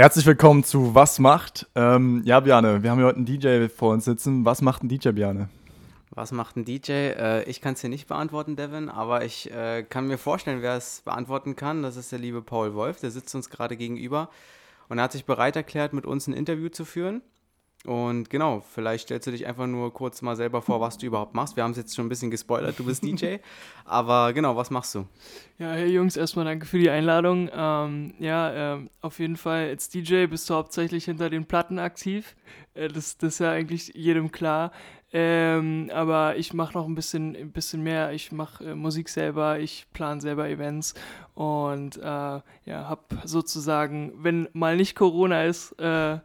Herzlich willkommen zu Was macht? Ähm, ja, Bjane, wir haben hier heute einen DJ vor uns sitzen. Was macht ein DJ, Bjane? Was macht ein DJ? Äh, ich kann es hier nicht beantworten, Devin, aber ich äh, kann mir vorstellen, wer es beantworten kann. Das ist der liebe Paul Wolf, der sitzt uns gerade gegenüber und er hat sich bereit erklärt, mit uns ein Interview zu führen. Und genau, vielleicht stellst du dich einfach nur kurz mal selber vor, was du überhaupt machst. Wir haben es jetzt schon ein bisschen gespoilert, du bist DJ. aber genau, was machst du? Ja, hey Jungs, erstmal danke für die Einladung. Ähm, ja, äh, auf jeden Fall als DJ bist du hauptsächlich hinter den Platten aktiv. Äh, das, das ist ja eigentlich jedem klar. Ähm, aber ich mache noch ein bisschen, ein bisschen mehr. Ich mache äh, Musik selber, ich plane selber Events und äh, ja, habe sozusagen, wenn mal nicht Corona ist, äh,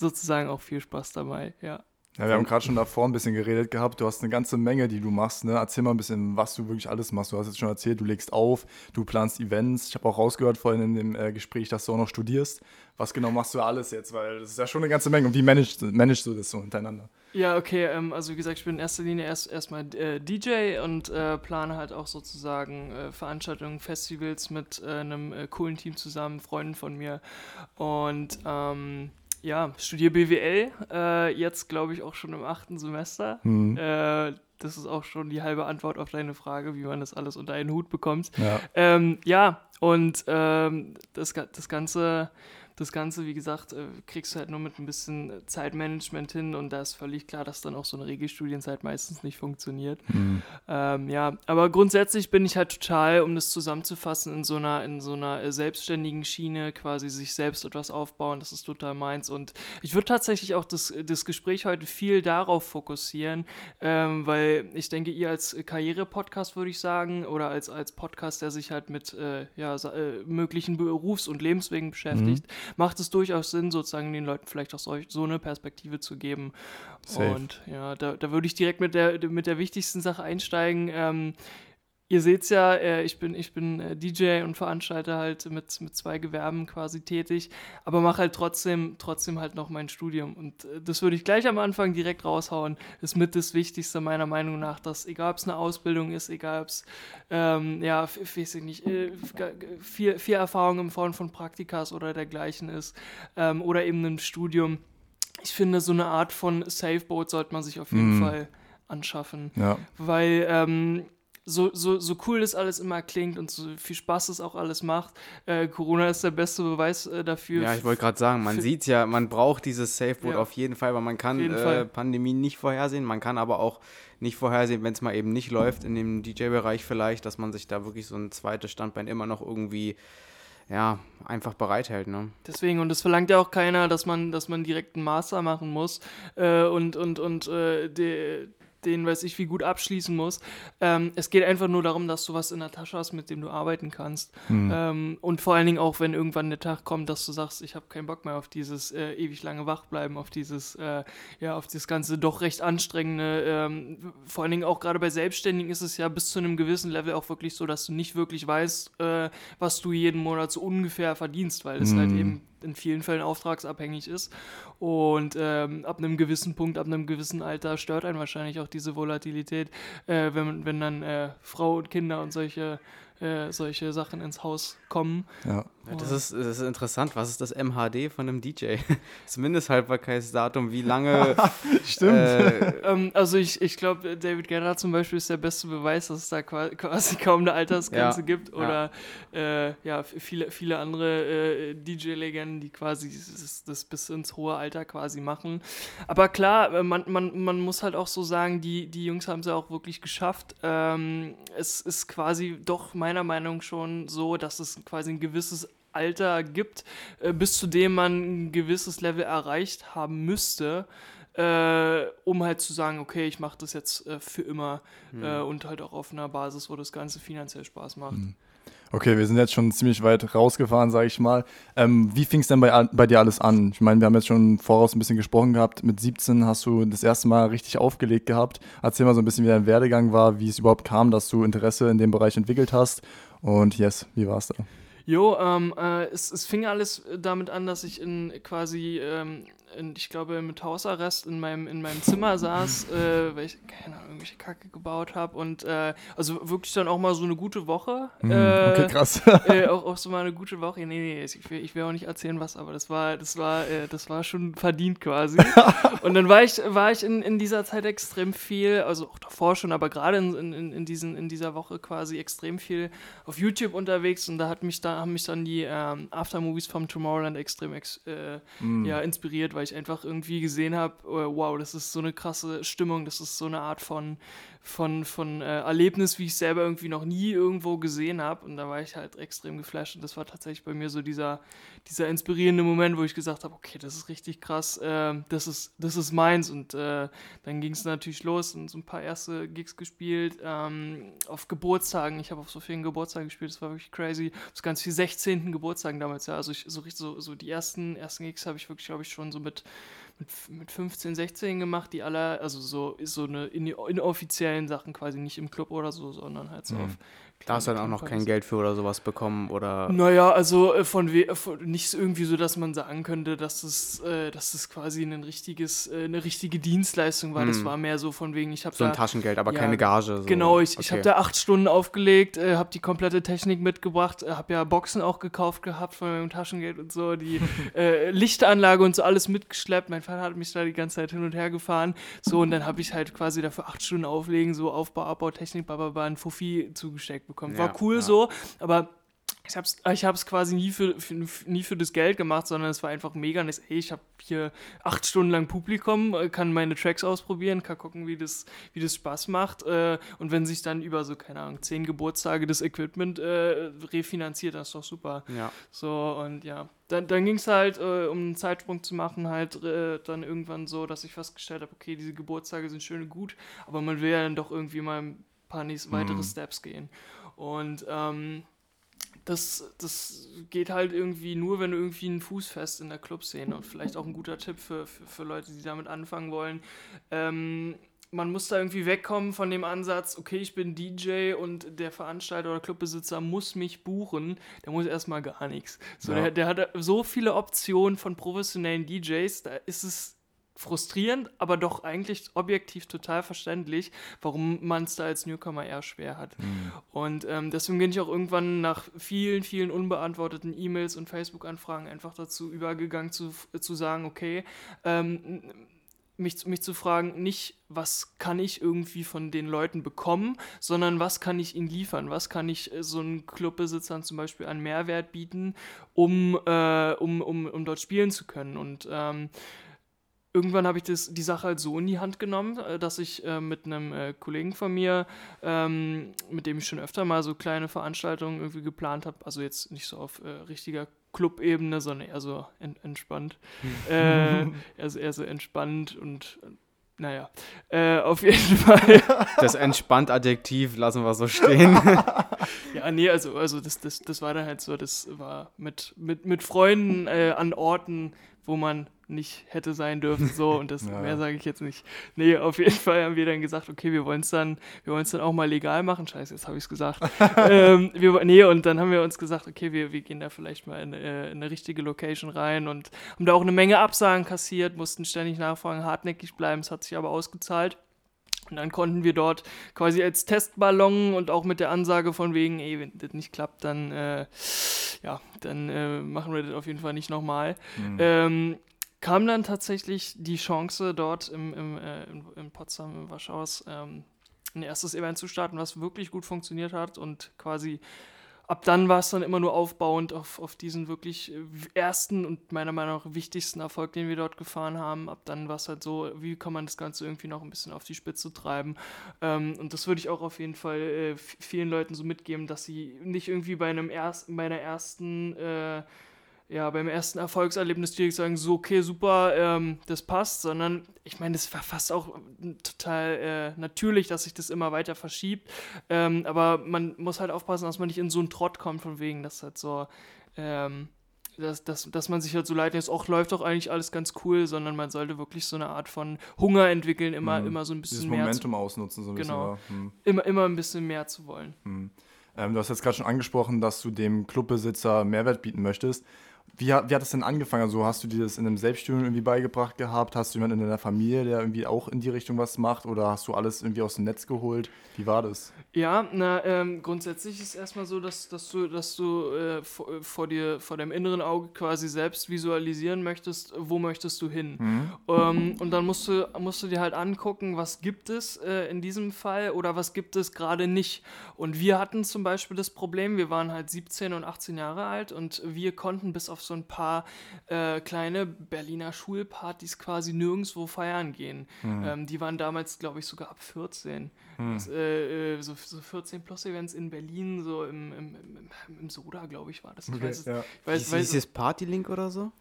sozusagen auch viel Spaß dabei, ja. Ja, wir haben gerade schon davor ein bisschen geredet gehabt. Du hast eine ganze Menge, die du machst. Ne? Erzähl mal ein bisschen, was du wirklich alles machst. Du hast jetzt schon erzählt, du legst auf, du planst Events. Ich habe auch rausgehört vorhin in dem äh, Gespräch, dass du auch noch studierst. Was genau machst du alles jetzt? Weil das ist ja schon eine ganze Menge. Und wie managst, managst du das so hintereinander? Ja, okay. Ähm, also wie gesagt, ich bin in erster Linie erst erstmal äh, DJ und äh, plane halt auch sozusagen äh, Veranstaltungen, Festivals mit äh, einem äh, coolen Team zusammen, Freunden von mir. Und ähm, ja, studiere BWL, äh, jetzt glaube ich auch schon im achten Semester. Mhm. Äh, das ist auch schon die halbe Antwort auf deine Frage, wie man das alles unter einen Hut bekommt. Ja, ähm, ja und ähm, das, das Ganze das Ganze, wie gesagt, äh, kriegst du halt nur mit ein bisschen Zeitmanagement hin und da ist völlig klar, dass dann auch so eine Regelstudienzeit meistens nicht funktioniert. Mhm. Ähm, ja, aber grundsätzlich bin ich halt total, um das zusammenzufassen, in so einer, in so einer äh, selbstständigen Schiene quasi sich selbst etwas aufbauen, das ist total meins und ich würde tatsächlich auch das, das Gespräch heute viel darauf fokussieren, ähm, weil ich denke, ihr als Karriere-Podcast würde ich sagen oder als, als Podcast, der sich halt mit äh, ja, äh, möglichen Berufs- und Lebenswegen beschäftigt, mhm macht es durchaus Sinn, sozusagen den Leuten vielleicht auch so, so eine Perspektive zu geben. Safe. Und ja, da, da würde ich direkt mit der, mit der wichtigsten Sache einsteigen. Ähm, Ihr seht es ja, äh, ich bin, ich bin äh, DJ und Veranstalter halt mit, mit zwei Gewerben quasi tätig, aber mache halt trotzdem, trotzdem halt noch mein Studium. Und äh, das würde ich gleich am Anfang direkt raushauen. Ist mit das Wichtigste meiner Meinung nach, dass egal ob es eine Ausbildung ist, egal ob es, ähm, ja, weiß ich nicht, äh, viel, viel Erfahrung im Form von Praktikas oder dergleichen ist, ähm, oder eben ein Studium. Ich finde, so eine Art von Safeboat sollte man sich auf jeden mm. Fall anschaffen. Ja. Weil, ähm, so, so, so cool das alles immer klingt und so viel Spaß es auch alles macht, äh, Corona ist der beste Beweis äh, dafür. Ja, ich wollte gerade sagen, man sieht ja, man braucht dieses Safeboard ja. auf jeden Fall, weil man kann äh, Pandemien nicht vorhersehen, man kann aber auch nicht vorhersehen, wenn es mal eben nicht läuft in dem DJ-Bereich vielleicht, dass man sich da wirklich so ein zweites Standbein immer noch irgendwie ja, einfach bereithält. Ne? Deswegen, und es verlangt ja auch keiner, dass man, dass man direkt einen Master machen muss äh, und, und, und äh, die, den weiß ich wie gut abschließen muss. Ähm, es geht einfach nur darum, dass du was in der Tasche hast, mit dem du arbeiten kannst. Mhm. Ähm, und vor allen Dingen auch, wenn irgendwann der Tag kommt, dass du sagst, ich habe keinen Bock mehr auf dieses äh, ewig lange Wachbleiben, auf dieses, äh, ja, auf das ganze doch recht anstrengende. Ähm, vor allen Dingen auch gerade bei Selbstständigen ist es ja bis zu einem gewissen Level auch wirklich so, dass du nicht wirklich weißt, äh, was du jeden Monat so ungefähr verdienst, weil es mhm. halt eben in vielen Fällen auftragsabhängig ist. Und ähm, ab einem gewissen Punkt, ab einem gewissen Alter stört einen wahrscheinlich auch diese Volatilität, äh, wenn, wenn dann äh, Frau und Kinder und solche äh, solche Sachen ins Haus kommen. Ja. Ja das, ist, das ist interessant. Was ist das MHD von einem DJ? das Mindesthaltbarkeitsdatum, wie lange. Stimmt. Äh, ähm, also ich, ich glaube, David Guetta zum Beispiel ist der beste Beweis, dass es da quasi kaum eine Altersgrenze ja. gibt. Oder ja, äh, ja viele, viele andere äh, DJ-Legenden, die quasi das, das, bis ins hohe Alter quasi machen. Aber klar, äh, man, man, man muss halt auch so sagen, die, die Jungs haben es ja auch wirklich geschafft. Ähm, es ist quasi doch mein meiner Meinung schon so, dass es quasi ein gewisses Alter gibt, äh, bis zu dem man ein gewisses Level erreicht haben müsste, äh, um halt zu sagen, okay, ich mache das jetzt äh, für immer mhm. und halt auch auf einer Basis, wo das Ganze finanziell Spaß macht. Mhm. Okay, wir sind jetzt schon ziemlich weit rausgefahren, sage ich mal. Ähm, wie fing es denn bei, bei dir alles an? Ich meine, wir haben jetzt schon voraus ein bisschen gesprochen gehabt. Mit 17 hast du das erste Mal richtig aufgelegt gehabt. Erzähl mal so ein bisschen, wie dein Werdegang war, wie es überhaupt kam, dass du Interesse in dem Bereich entwickelt hast. Und yes, wie war es da? Jo, ähm, äh, es, es, fing alles damit an, dass ich in quasi ähm, in, ich glaube, mit Hausarrest in meinem, in meinem Zimmer saß, äh, weil ich, keine Ahnung, irgendwelche Kacke gebaut habe und äh, also wirklich dann auch mal so eine gute Woche. Mhm, äh, okay, krass. äh, auch, auch so mal eine gute Woche. Nee, nee, ich will, ich will auch nicht erzählen, was, aber das war, das war, äh, das war schon verdient quasi. und dann war ich, war ich in, in dieser Zeit extrem viel, also auch davor schon, aber gerade in, in, in, diesen, in dieser Woche quasi extrem viel auf YouTube unterwegs und da hat mich da, haben mich dann die ähm, Aftermovies vom Tomorrowland extrem ex, Mhm. ja, inspiriert, weil ich einfach irgendwie gesehen habe, wow, das ist so eine krasse Stimmung, das ist so eine Art von, von, von äh, Erlebnis, wie ich selber irgendwie noch nie irgendwo gesehen habe. Und da war ich halt extrem geflasht. Und das war tatsächlich bei mir so dieser, dieser inspirierende Moment, wo ich gesagt habe, okay, das ist richtig krass, äh, das, ist, das ist meins. Und äh, dann ging es natürlich los und so ein paar erste Gigs gespielt. Ähm, auf Geburtstagen, ich habe auf so vielen Geburtstagen gespielt, das war wirklich crazy. Das ganz viel 16. Geburtstagen damals, ja. Also ich, so, so, so die ersten, ersten Gigs habe ich wirklich, glaube ich, schon so mit mit, mit 15, 16 gemacht, die alle, also so, so eine inoffiziellen Sachen quasi nicht im Club oder so, sondern halt so mhm. auf da hast du dann auch noch kein Geld für oder sowas bekommen oder? Naja, also äh, von, von nicht irgendwie so, dass man sagen könnte, dass es, äh, dass es quasi ein richtiges, äh, eine richtige Dienstleistung war. Hm. Das war mehr so von wegen, ich habe so ein Taschengeld, aber ja, keine Gage. So. Genau, ich, okay. ich habe da acht Stunden aufgelegt, äh, habe die komplette Technik mitgebracht, äh, habe ja Boxen auch gekauft gehabt von meinem Taschengeld und so, die äh, Lichtanlage und so alles mitgeschleppt. Mein Vater hat mich da die ganze Zeit hin und her gefahren. So und dann habe ich halt quasi dafür acht Stunden auflegen, so Aufbau, Abbau, Technik, baba, ein Fuffi zugesteckt bekommen. War cool ja. so, aber ich habe es ich hab's quasi nie für, für, nie für das Geld gemacht, sondern es war einfach mega nice. Ey, ich habe hier acht Stunden lang Publikum, äh, kann meine Tracks ausprobieren, kann gucken, wie das, wie das Spaß macht. Äh, und wenn sich dann über so, keine Ahnung, zehn Geburtstage das Equipment äh, refinanziert, das ist doch super. Ja. So, und ja. Dann, dann ging es halt, äh, um einen Zeitsprung zu machen, halt äh, dann irgendwann so, dass ich festgestellt habe, okay, diese Geburtstage sind schön und gut, aber man will ja dann doch irgendwie mal ein paar nächste, weitere mhm. Steps gehen. Und ähm, das, das geht halt irgendwie nur, wenn du irgendwie einen Fuß fest in der Clubszene und vielleicht auch ein guter Tipp für, für, für Leute, die damit anfangen wollen. Ähm, man muss da irgendwie wegkommen von dem Ansatz, okay, ich bin DJ und der Veranstalter oder Clubbesitzer muss mich buchen, der muss erstmal gar nichts. So, ja. der, der hat so viele Optionen von professionellen DJs, da ist es frustrierend, aber doch eigentlich objektiv total verständlich, warum man es da als Newcomer eher schwer hat. Mhm. Und ähm, deswegen bin ich auch irgendwann nach vielen, vielen unbeantworteten E-Mails und Facebook-Anfragen einfach dazu übergegangen zu, zu sagen, okay, ähm, mich, mich zu fragen, nicht, was kann ich irgendwie von den Leuten bekommen, sondern was kann ich ihnen liefern, was kann ich äh, so einen Clubbesitzern zum Beispiel an Mehrwert bieten, um, äh, um, um, um dort spielen zu können. Und ähm, irgendwann habe ich das, die Sache halt so in die Hand genommen, äh, dass ich äh, mit einem äh, Kollegen von mir, ähm, mit dem ich schon öfter mal so kleine Veranstaltungen irgendwie geplant habe, also jetzt nicht so auf äh, richtiger Clubebene, sondern eher so en entspannt. Äh, eher, so, entspannt und naja, äh, auf jeden Fall. Das entspannt Adjektiv lassen wir so stehen. ja, nee, also, also das, das, das war dann halt so, das war mit, mit, mit Freunden an Orten, wo man nicht hätte sein dürfen, so und das ja. mehr sage ich jetzt nicht. Nee, auf jeden Fall haben wir dann gesagt, okay, wir wollen es dann, wir wollen es dann auch mal legal machen. Scheiße, jetzt habe ich es gesagt. ähm, wir, nee, und dann haben wir uns gesagt, okay, wir, wir gehen da vielleicht mal in, äh, in, eine richtige Location rein und haben da auch eine Menge Absagen kassiert, mussten ständig nachfragen, hartnäckig bleiben, es hat sich aber ausgezahlt. Und dann konnten wir dort quasi als Testballon und auch mit der Ansage von wegen, ey, wenn das nicht klappt, dann, äh, ja, dann äh, machen wir das auf jeden Fall nicht nochmal. Mhm. Ähm, kam dann tatsächlich die Chance, dort im, im, äh, in, Potsdam, im Warschauers, ähm, ein erstes Event zu starten, was wirklich gut funktioniert hat und quasi ab dann war es dann immer nur aufbauend auf, auf diesen wirklich äh, ersten und meiner Meinung nach wichtigsten Erfolg, den wir dort gefahren haben. Ab dann war es halt so, wie kann man das Ganze irgendwie noch ein bisschen auf die Spitze treiben. Ähm, und das würde ich auch auf jeden Fall äh, vielen Leuten so mitgeben, dass sie nicht irgendwie bei einem ersten, bei einer ersten äh, ja, beim ersten Erfolgserlebnis direkt sagen, so, okay, super, ähm, das passt, sondern ich meine, das war fast auch total äh, natürlich, dass sich das immer weiter verschiebt. Ähm, aber man muss halt aufpassen, dass man nicht in so einen Trott kommt, von wegen, dass halt so, ähm, dass, dass, dass man sich halt so leid ist, auch läuft doch eigentlich alles ganz cool, sondern man sollte wirklich so eine Art von Hunger entwickeln, immer, mhm. immer so ein bisschen Dieses mehr. Momentum zu, ausnutzen, so ein genau, bisschen. Genau. Immer, immer ein bisschen mehr zu wollen. Mhm. Ähm, du hast jetzt gerade schon angesprochen, dass du dem Clubbesitzer Mehrwert bieten möchtest. Wie, wie hat es denn angefangen? Also hast du dir das in einem Selbststudium irgendwie beigebracht gehabt? Hast du jemanden in deiner Familie, der irgendwie auch in die Richtung was macht? Oder hast du alles irgendwie aus dem Netz geholt? Wie war das? Ja, na, ähm, grundsätzlich ist es erstmal so, dass, dass du, dass du äh, vor, vor, dir, vor deinem inneren Auge quasi selbst visualisieren möchtest, wo möchtest du hin. Mhm. Ähm, und dann musst du, musst du dir halt angucken, was gibt es äh, in diesem Fall oder was gibt es gerade nicht. Und wir hatten zum Beispiel das Problem, wir waren halt 17 und 18 Jahre alt und wir konnten bis auf so ein paar äh, kleine Berliner Schulpartys quasi nirgendwo feiern gehen. Mhm. Ähm, die waren damals, glaube ich, sogar ab 14. Mhm. Das, äh, äh, so, so 14 Plus Events in Berlin, so im, im, im, im Soda, glaube ich, war das. Ich okay, weiß, ja. ich weiß, weiß, Hieß es Partylink oder so?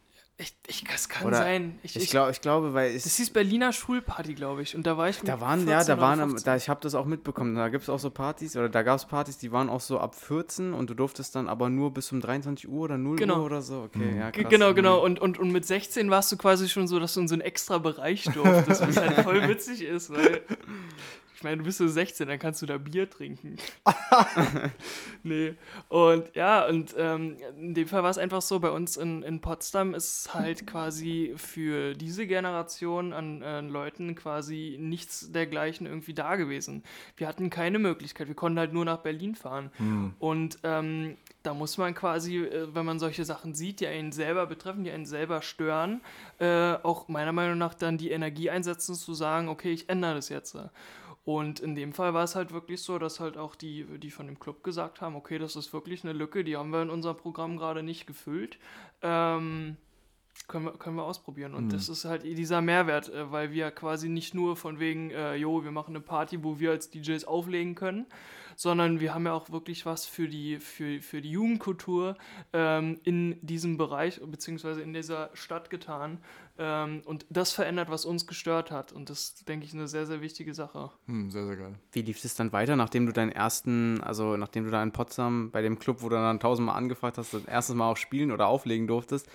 Ich, ich, das kann Oder sein. Ich, ich, glaub, ich glaube, weil Das hieß Berliner Schulparty, glaube ich. Und da war ich Da waren, ja, da waren, da, ich habe das auch mitbekommen. Da gibt es auch so Partys, oder da gab es Partys, die waren auch so ab 14 und du durftest dann aber nur bis um 23 Uhr oder 0 genau. Uhr oder so. Okay, mhm. ja, krass. Genau, genau. Und, und, und mit 16 warst du quasi schon so, dass du in so einen extra Bereich durftest, was halt voll witzig ist, weil ich meine, du bist so 16, dann kannst du da Bier trinken. nee. Und ja, und ähm, in dem Fall war es einfach so, bei uns in, in Potsdam ist halt quasi für diese Generation an äh, Leuten quasi nichts dergleichen irgendwie da gewesen. Wir hatten keine Möglichkeit, wir konnten halt nur nach Berlin fahren. Hm. Und ähm, da muss man quasi, äh, wenn man solche Sachen sieht, die einen selber betreffen, die einen selber stören, äh, auch meiner Meinung nach dann die Energie einsetzen, zu sagen, okay, ich ändere das jetzt. Und in dem Fall war es halt wirklich so, dass halt auch die, die von dem Club gesagt haben, okay, das ist wirklich eine Lücke, die haben wir in unserem Programm gerade nicht gefüllt. Ähm, können wir, können wir ausprobieren. Und mhm. das ist halt dieser Mehrwert, äh, weil wir quasi nicht nur von wegen, äh, jo, wir machen eine Party, wo wir als DJs auflegen können, sondern wir haben ja auch wirklich was für die, für, für die Jugendkultur ähm, in diesem Bereich beziehungsweise in dieser Stadt getan. Ähm, und das verändert, was uns gestört hat. Und das, denke ich, eine sehr, sehr wichtige Sache. Hm, sehr, sehr geil. Wie lief es dann weiter, nachdem du deinen ersten, also nachdem du da in Potsdam bei dem Club, wo du dann tausendmal angefragt hast, das erste Mal auch spielen oder auflegen durftest,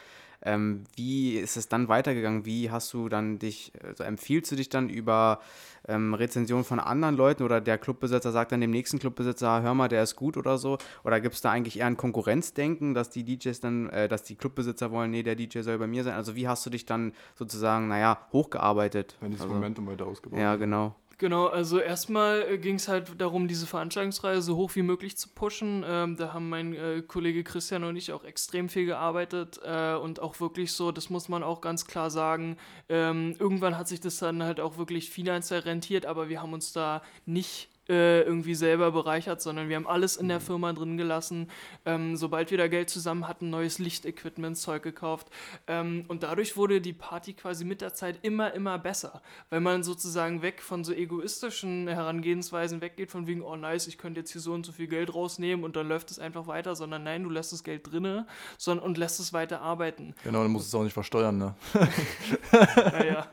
ähm, wie ist es dann weitergegangen? Wie hast du dann dich, also empfiehlst du dich dann über ähm, Rezensionen von anderen Leuten oder der Clubbesitzer sagt dann dem nächsten Clubbesitzer, hör mal, der ist gut oder so? Oder gibt es da eigentlich eher ein Konkurrenzdenken, dass die DJs dann, äh, dass die Clubbesitzer wollen, nee, der DJ soll bei mir sein? Also wie hast du dich dann sozusagen, naja, hochgearbeitet? Wenn dieses also, Momentum weiter ausgebaut Ja, genau. Genau, also erstmal äh, ging es halt darum, diese Veranstaltungsreihe so hoch wie möglich zu pushen. Ähm, da haben mein äh, Kollege Christian und ich auch extrem viel gearbeitet äh, und auch wirklich so, das muss man auch ganz klar sagen, ähm, irgendwann hat sich das dann halt auch wirklich finanziell rentiert, aber wir haben uns da nicht äh, irgendwie selber bereichert, sondern wir haben alles in der mhm. Firma drin gelassen. Ähm, sobald wir da Geld zusammen hatten, neues Lichtequipment, Zeug gekauft. Ähm, und dadurch wurde die Party quasi mit der Zeit immer, immer besser. Weil man sozusagen weg von so egoistischen Herangehensweisen weggeht, von wegen, oh nice, ich könnte jetzt hier so und so viel Geld rausnehmen und dann läuft es einfach weiter, sondern nein, du lässt das Geld drinne sondern, und lässt es weiter arbeiten. Genau, dann musst du es auch nicht versteuern, ne? naja.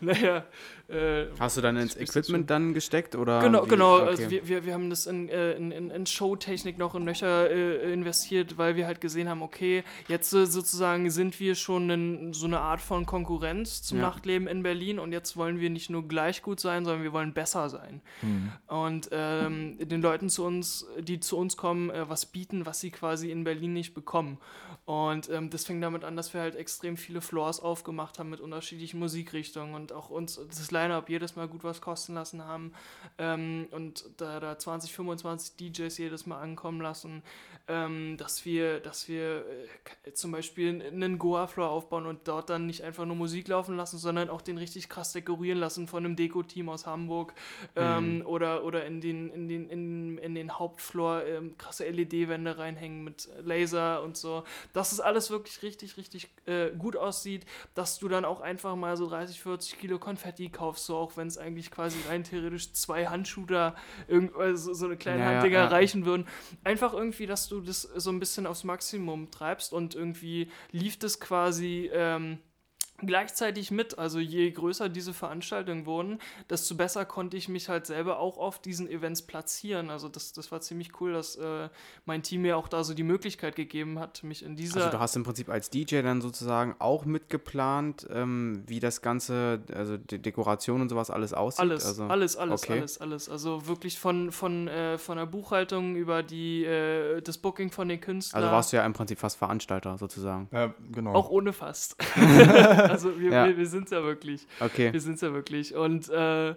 naja, äh, Hast du dann ins Equipment dann gesteckt? Oder genau, wie? genau. Okay. Also wir, wir, wir haben das in, äh, in, in, in Showtechnik noch in Nöcher äh, investiert, weil wir halt gesehen haben, okay, jetzt äh, sozusagen sind wir schon in so eine Art von Konkurrenz zum ja. Nachtleben in Berlin und jetzt wollen wir nicht nur gleich gut sein, sondern wir wollen besser sein. Mhm. Und ähm, den Leuten zu uns, die zu uns kommen, äh, was bieten, was sie quasi in Berlin nicht bekommen. Und ähm, das fing damit an, dass wir halt extrem viele Floors aufgemacht haben mit unterschiedlichen Musikrichtungen und auch uns das Line-Up jedes Mal gut was kosten lassen haben ähm, und da, da 20, 25 DJs jedes Mal ankommen lassen, ähm, dass wir, dass wir äh, zum Beispiel einen Goa-Floor aufbauen und dort dann nicht einfach nur Musik laufen lassen, sondern auch den richtig krass dekorieren lassen von einem Deko-Team aus Hamburg ähm, mhm. oder, oder in den, in den, in, in den Hauptfloor ähm, krasse LED-Wände reinhängen mit Laser und so. Dass es alles wirklich richtig, richtig äh, gut aussieht, dass du dann auch einfach mal so 30, 40 Kilo Konfetti kaufst, so auch wenn es eigentlich quasi rein theoretisch zwei Handshooter, also so eine kleine ja, Handdinger ja, reichen würden. Einfach irgendwie, dass du das so ein bisschen aufs Maximum treibst und irgendwie lief das quasi. Ähm, gleichzeitig mit. Also je größer diese Veranstaltungen wurden, desto besser konnte ich mich halt selber auch auf diesen Events platzieren. Also das, das war ziemlich cool, dass äh, mein Team mir auch da so die Möglichkeit gegeben hat, mich in dieser... Also du hast im Prinzip als DJ dann sozusagen auch mitgeplant, ähm, wie das Ganze, also die Dekoration und sowas alles aussieht? Alles, also, alles, alles, okay. alles, alles. Also wirklich von, von, äh, von der Buchhaltung über die, äh, das Booking von den Künstlern. Also warst du ja im Prinzip fast Veranstalter sozusagen. Ja, genau. Auch ohne fast. also wir, Ja. wir, wir sind es ja wirklich. Okay. Wir sind es ja wirklich. Und äh,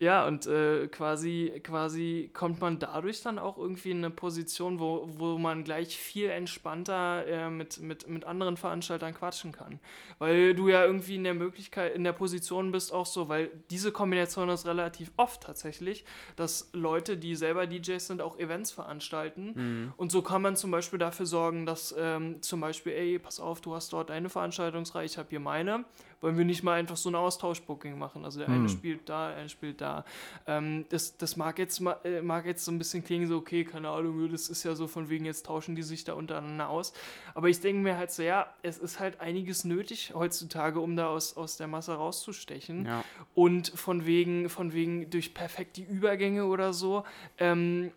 ja, und äh, quasi, quasi kommt man dadurch dann auch irgendwie in eine Position, wo, wo man gleich viel entspannter äh, mit, mit, mit anderen Veranstaltern quatschen kann. Weil du ja irgendwie in der Möglichkeit, in der Position bist auch so, weil diese Kombination ist relativ oft tatsächlich, dass Leute, die selber DJs sind, auch Events veranstalten. Und so kann man zum Beispiel dafür sorgen, dass ähm, zum Beispiel, ey, pass auf, du hast dort deine Veranstaltungsreihe, ich habe hier meine. Wollen wir nicht mal einfach so ein Austauschbooking machen? Also der eine spielt da, der eine spielt da. Ähm, das, das mag jetzt äh, mag jetzt so ein bisschen klingen, so, okay, keine Ahnung, das ist ja so von wegen, jetzt tauschen die sich da untereinander aus. Aber ich denke mir halt so, ja, es ist halt einiges nötig heutzutage, um da aus, aus der Masse rauszustechen. Ja. Und von wegen, von wegen durch perfekt die Übergänge oder so, ähm,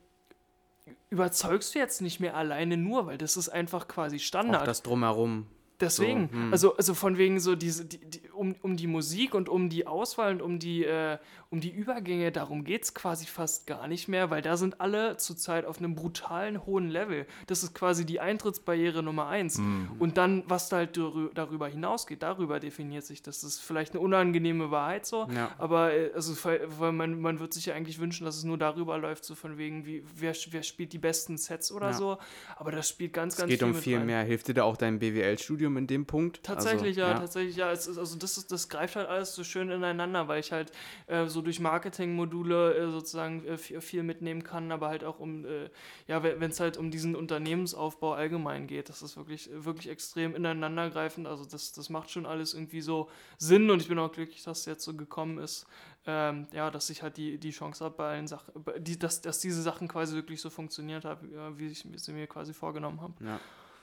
überzeugst du jetzt nicht mehr alleine nur, weil das ist einfach quasi Auch Standard. das Drumherum. Deswegen, So, hm. also, also von wegen so diese, die, die, um, um die Musik und um die Auswahl und um die, äh, um die Übergänge, darum geht es quasi fast gar nicht mehr, weil da sind alle zurzeit auf einem brutalen hohen Level. Das ist quasi die Eintrittsbarriere Nummer eins. Und dann, was da halt darü- darüber hinausgeht, darüber definiert sich das. Das ist vielleicht eine unangenehme Wahrheit so, Ja. aber äh, also, weil man, man wird sich ja eigentlich wünschen, dass es nur darüber läuft, so von wegen, wie, wer, wer spielt die besten Sets oder Ja. so. Aber das spielt ganz, Es ganz geht viel um mit viel rein. mehr. Hilft dir da auch dein BWL-Studium in dem Punkt? Tatsächlich, also, ja, tatsächlich, ja. Es ist, also das, ist, das greift halt alles so schön ineinander, weil ich halt äh, so durch Marketingmodule äh, sozusagen äh, viel, mitnehmen kann, aber halt auch um, äh, ja, wenn es halt um diesen Unternehmensaufbau allgemein geht. Das ist wirklich, wirklich extrem ineinandergreifend. Also das, das macht schon alles irgendwie so Sinn und ich bin auch glücklich, dass es jetzt so gekommen ist. Ähm, ja, dass ich halt die, die Chance habe bei allen Sachen, die, dass, dass diese Sachen quasi wirklich so funktioniert haben, ja, wie ich sie mir quasi vorgenommen habe. Ja.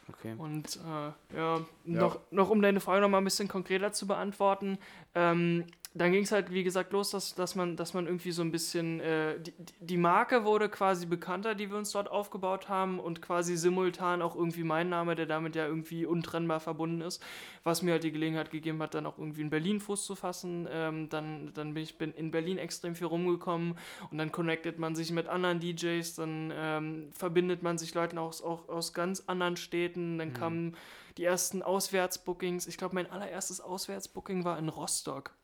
Okay. Und äh, ja, Noch, noch um deine Frage noch mal ein bisschen konkreter zu beantworten, ähm, dann ging es halt, wie gesagt, los, dass, dass, man, dass man irgendwie so ein bisschen, äh, die, die Marke wurde quasi bekannter, die wir uns dort aufgebaut haben und quasi simultan auch irgendwie mein Name, der damit ja irgendwie untrennbar verbunden ist, was mir halt die Gelegenheit gegeben hat, dann auch irgendwie in Berlin Fuß zu fassen. Ähm, dann, dann bin ich bin in Berlin extrem viel rumgekommen und dann connectet man sich mit anderen DJs, dann ähm, verbindet man sich Leuten aus, auch aus ganz anderen Städten, dann kamen die ersten Auswärtsbookings. Ich glaube, mein allererstes Auswärtsbooking war in Rostock.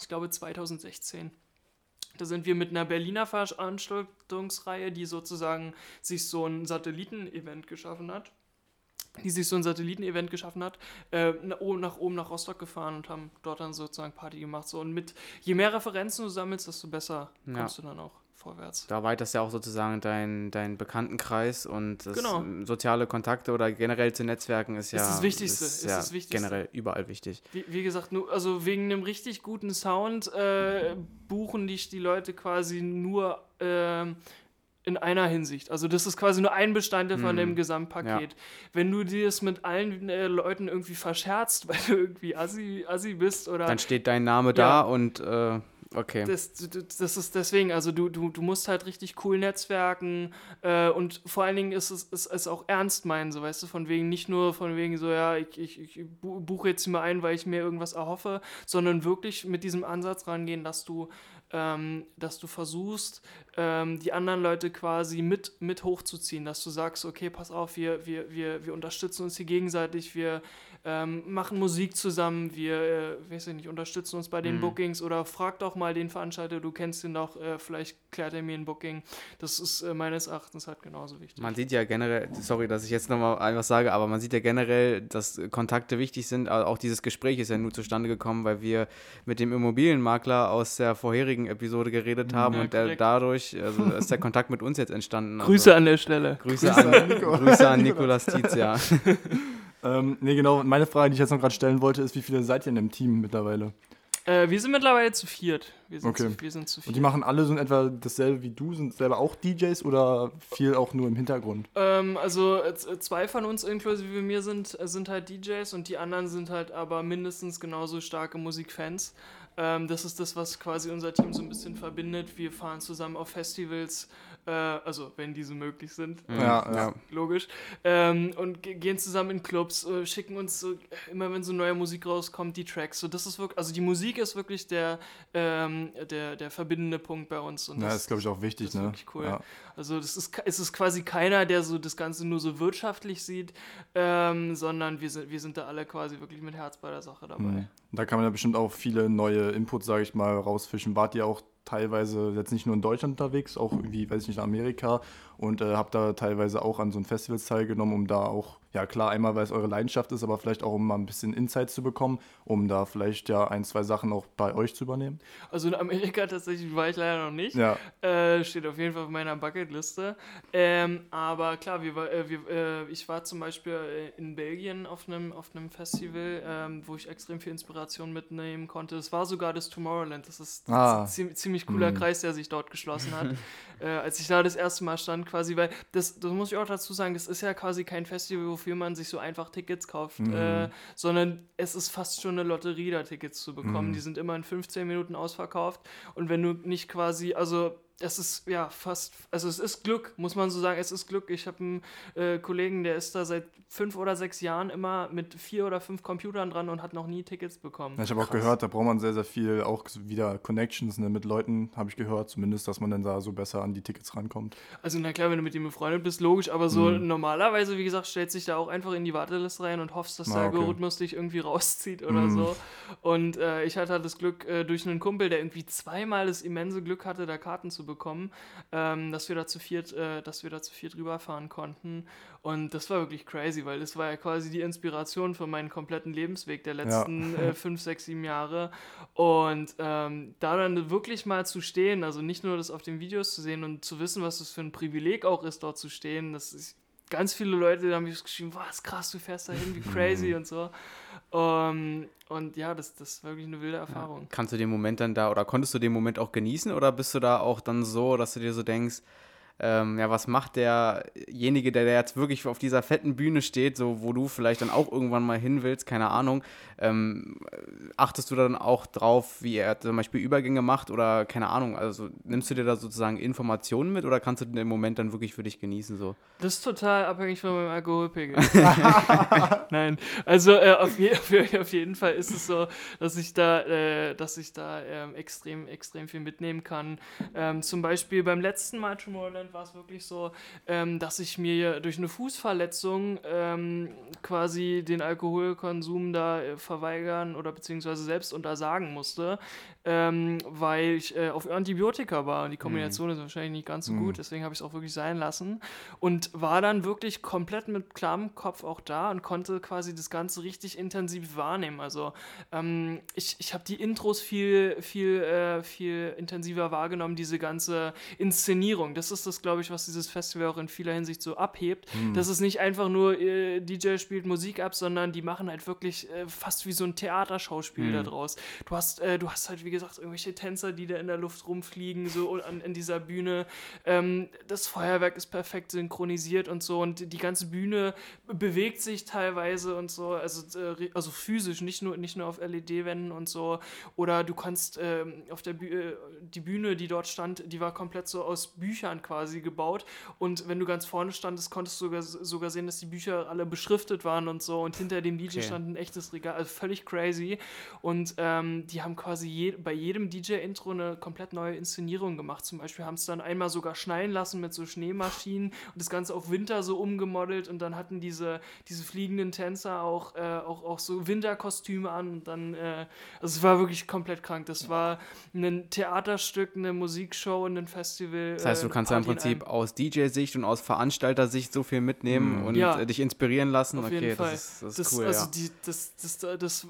Ich glaube 2016. Da sind wir mit einer Berliner Veranstaltungsreihe, die sozusagen sich so ein Satelliten-Event geschaffen hat. Die sich so ein Satelliten-Event geschaffen hat, äh, nach, oben, nach oben nach Rostock gefahren und haben dort dann sozusagen Party gemacht. So. Und mit je mehr Referenzen du sammelst, desto besser Ja. kommst du dann auch vorwärts. Da weiterst ja auch sozusagen dein, dein Bekanntenkreis und Genau. soziale Kontakte oder generell zu Netzwerken ist ja das Wichtigste, ist ja das Wichtigste. generell überall wichtig. Wie, wie gesagt, nur, also wegen einem richtig guten Sound äh, buchen dich die Leute quasi nur ähm, in einer Hinsicht. Also das ist quasi nur ein Bestandteil von Hm. dem Gesamtpaket. Wenn du dir das mit allen äh, Leuten irgendwie verscherzt, weil du irgendwie Assi, Assi bist oder Dann steht dein Name da und äh, okay. das, das ist deswegen, also du, du, du musst halt richtig cool netzwerken äh, und vor allen Dingen ist es ist, es auch ernst meinen, so weißt du, von wegen nicht nur von wegen so, ja, ich, ich, ich bu- buche jetzt mal ein, weil ich mir irgendwas erhoffe, sondern wirklich mit diesem Ansatz rangehen, dass du ähm, dass du versuchst, ähm, die anderen Leute quasi mit, mit hochzuziehen, dass du sagst, okay, pass auf, wir, wir, wir, wir unterstützen uns hier gegenseitig, wir ähm, machen Musik zusammen, wir, äh, weiß ich nicht, unterstützen uns bei den Mhm. Bookings oder frag doch mal den Veranstalter, du kennst ihn doch, äh, vielleicht klärt er mir ein Booking. Das ist äh, meines Erachtens halt genauso wichtig. Man sieht ja generell, sorry, dass ich jetzt nochmal etwas sage, aber man sieht ja generell, dass Kontakte wichtig sind. Auch dieses Gespräch ist ja nur zustande gekommen, weil wir mit dem Immobilienmakler aus der vorherigen Episode geredet haben Ja, und der, dadurch also ist der Kontakt mit uns jetzt entstanden. Grüße also, an der Stelle. Grüße an, Grüße an Nikolas Tietz, ja. Ähm, nee, genau. Meine Frage, die ich jetzt noch gerade stellen wollte, ist, wie viele seid ihr in dem Team mittlerweile? Äh, wir sind mittlerweile zu viert. Wir sind, Okay. zu, wir sind zu Und viert. die machen alle so in etwa dasselbe wie du, sind selber auch DJs oder viel auch nur im Hintergrund? Ähm, also zwei von uns inklusive mir sind, äh, sind halt DJs und die anderen sind halt aber mindestens genauso starke Musikfans. Ähm, das ist das, was quasi unser Team so ein bisschen verbindet. Wir fahren zusammen auf Festivals, äh, also wenn diese möglich sind, Ja, ja. logisch, ähm, und ge- gehen zusammen in Clubs, äh, schicken uns so, immer wenn so neue Musik rauskommt, die Tracks. So, das ist wirklich, also die Musik ist wirklich der, ähm, der, der verbindende Punkt bei uns. Und Ja, ist, glaube ich, auch wichtig, das ist ne? wirklich cool. Ja. Also das ist, es ist quasi keiner, der so das Ganze nur so wirtschaftlich sieht, ähm, sondern wir sind, wir sind da alle quasi wirklich mit Herz bei der Sache dabei. Mhm. Da kann man ja bestimmt auch viele neue Inputs, sage ich mal, rausfischen. Wart ihr auch teilweise jetzt nicht nur in Deutschland unterwegs, auch irgendwie, weiß ich nicht, in Amerika und äh, habt da teilweise auch an so einen Festivals teilgenommen, um da auch, ja klar, einmal, weil es eure Leidenschaft ist, aber vielleicht auch, um mal ein bisschen Insights zu bekommen, um da vielleicht ja ein, zwei Sachen auch bei euch zu übernehmen. Also in Amerika tatsächlich war ich leider noch nicht. Ja, Äh, steht auf jeden Fall auf meiner Bucketliste. Ähm, aber klar, wir, äh, wir, äh, ich war zum Beispiel äh, in Belgien auf einem auf einem Festival, ähm, wo ich extrem viel Inspiration mitnehmen konnte. Es war sogar das Tomorrowland. Das ist, das Ah. ist ein ziemlich, cooler Mhm. Kreis, der sich dort geschlossen hat. äh, als ich da das erste Mal stand, quasi, weil das, das muss ich auch dazu sagen, das ist ja quasi kein Festival, wofür man sich so einfach Tickets kauft, Mhm. äh, sondern es ist fast schon eine Lotterie, da Tickets zu bekommen. Mhm. Die sind immer in 15 Minuten ausverkauft. Und wenn du nicht quasi, also es ist ja fast, also es ist Glück, muss man so sagen, es ist Glück. Ich habe einen äh, Kollegen, der ist da seit fünf oder sechs Jahren immer mit vier oder fünf Computern dran und hat noch nie Tickets bekommen. Ja, ich habe auch gehört, da braucht man sehr, sehr viel, auch wieder Connections ne, mit Leuten, habe ich gehört, zumindest, dass man dann da so besser an die Tickets rankommt. Also na klar, wenn du mit ihm befreundet bist, logisch, aber so Mhm. normalerweise, wie gesagt, stellst dich da auch einfach in die Warteliste rein und hoffst, dass der Ah, okay. Algorithmus dich irgendwie rauszieht oder Mhm. so. Und äh, ich hatte halt das Glück äh, durch einen Kumpel, der irgendwie zweimal das immense Glück hatte, da Karten zu bekommen, ähm, dass wir da zu viert, äh, dass wir da zu viert rüberfahren konnten. Und das war wirklich crazy, weil das war ja quasi die Inspiration für meinen kompletten Lebensweg der letzten äh, fünf, sechs, sieben Jahre. Und ähm, da dann wirklich mal zu stehen, also nicht nur das auf den Videos zu sehen und zu wissen, was das für ein Privileg auch ist, dort zu stehen, das ist ganz viele Leute haben mich geschrieben, was krass, du fährst da hin, wie crazy und so. Ähm, und ja, das, das ist wirklich eine wilde Erfahrung. Kannst du den Moment dann da oder konntest du den Moment auch genießen oder bist du da auch dann so, dass du dir so denkst, ähm, ja, was macht derjenige, der, der jetzt wirklich auf dieser fetten Bühne steht, so wo du vielleicht dann auch irgendwann mal hin willst, keine Ahnung, ähm, achtest du dann auch drauf, wie er zum Beispiel Übergänge macht oder keine Ahnung, also nimmst du dir da sozusagen Informationen mit oder kannst du den Moment dann wirklich für dich genießen so? Das ist total abhängig von meinem Alkoholpegel. Nein, also äh, auf, je, auf, jeden Fall ist es so, dass ich da, äh, dass ich da ähm, extrem, extrem viel mitnehmen kann. Ähm, zum Beispiel beim letzten Mal Tomorrowland war es wirklich so, ähm, dass ich mir durch eine Fußverletzung ähm, quasi den Alkoholkonsum da äh, verweigern oder beziehungsweise selbst untersagen musste, ähm, weil ich äh, auf Antibiotika war und die Kombination ist wahrscheinlich nicht ganz so Mhm. gut, deswegen habe ich es auch wirklich sein lassen und war dann wirklich komplett mit klarem Kopf auch da und konnte quasi das Ganze richtig intensiv wahrnehmen. Also ähm, ich, ich habe die Intros viel, viel, äh, viel intensiver wahrgenommen, diese ganze Inszenierung. Das ist das, glaube ich, was dieses Festival auch in vieler Hinsicht so abhebt. Das ist nicht einfach nur äh, DJ spielt Musik ab, sondern die machen halt wirklich äh, fast wie so ein Theaterschauspiel da draus. Du hast, äh, du hast halt, wie gesagt, irgendwelche Tänzer, die da in der Luft rumfliegen, so an, an dieser Bühne. Ähm, das Feuerwerk ist perfekt synchronisiert und so und die ganze Bühne bewegt sich teilweise und so, also, äh, also physisch, nicht nur, nicht nur auf LED-Wänden und so. Oder du kannst ähm, auf der Bühne, äh, die Bühne, die dort stand, die war komplett so aus Büchern quasi gebaut. Und wenn du ganz vorne standest, konntest du sogar, sogar sehen, dass die Bücher alle beschriftet waren und so. Und hinter dem DJ Okay. stand ein echtes Regal, also völlig crazy. Und ähm, die haben quasi je, bei jedem DJ-Intro eine komplett neue Inszenierung gemacht. Zum Beispiel haben es dann einmal sogar schneien lassen mit so Schneemaschinen und das Ganze auf Winter so umgemodelt. Und dann hatten diese, diese fliegenden Tänzer auch, äh, auch, auch so Winterkostüme an. Und dann, äh, also es war wirklich komplett krank. Das war ein Theaterstück, eine Musikshow und ein Festival. Das heißt, du äh, kannst ja im Prinzip aus DJ-Sicht und aus Veranstalter-Sicht so viel mitnehmen Mhm. und Ja. äh, dich inspirieren lassen. Auf okay, jeden Fall. das ist, das ist Das, cool, also ja. die, das, das, das, das,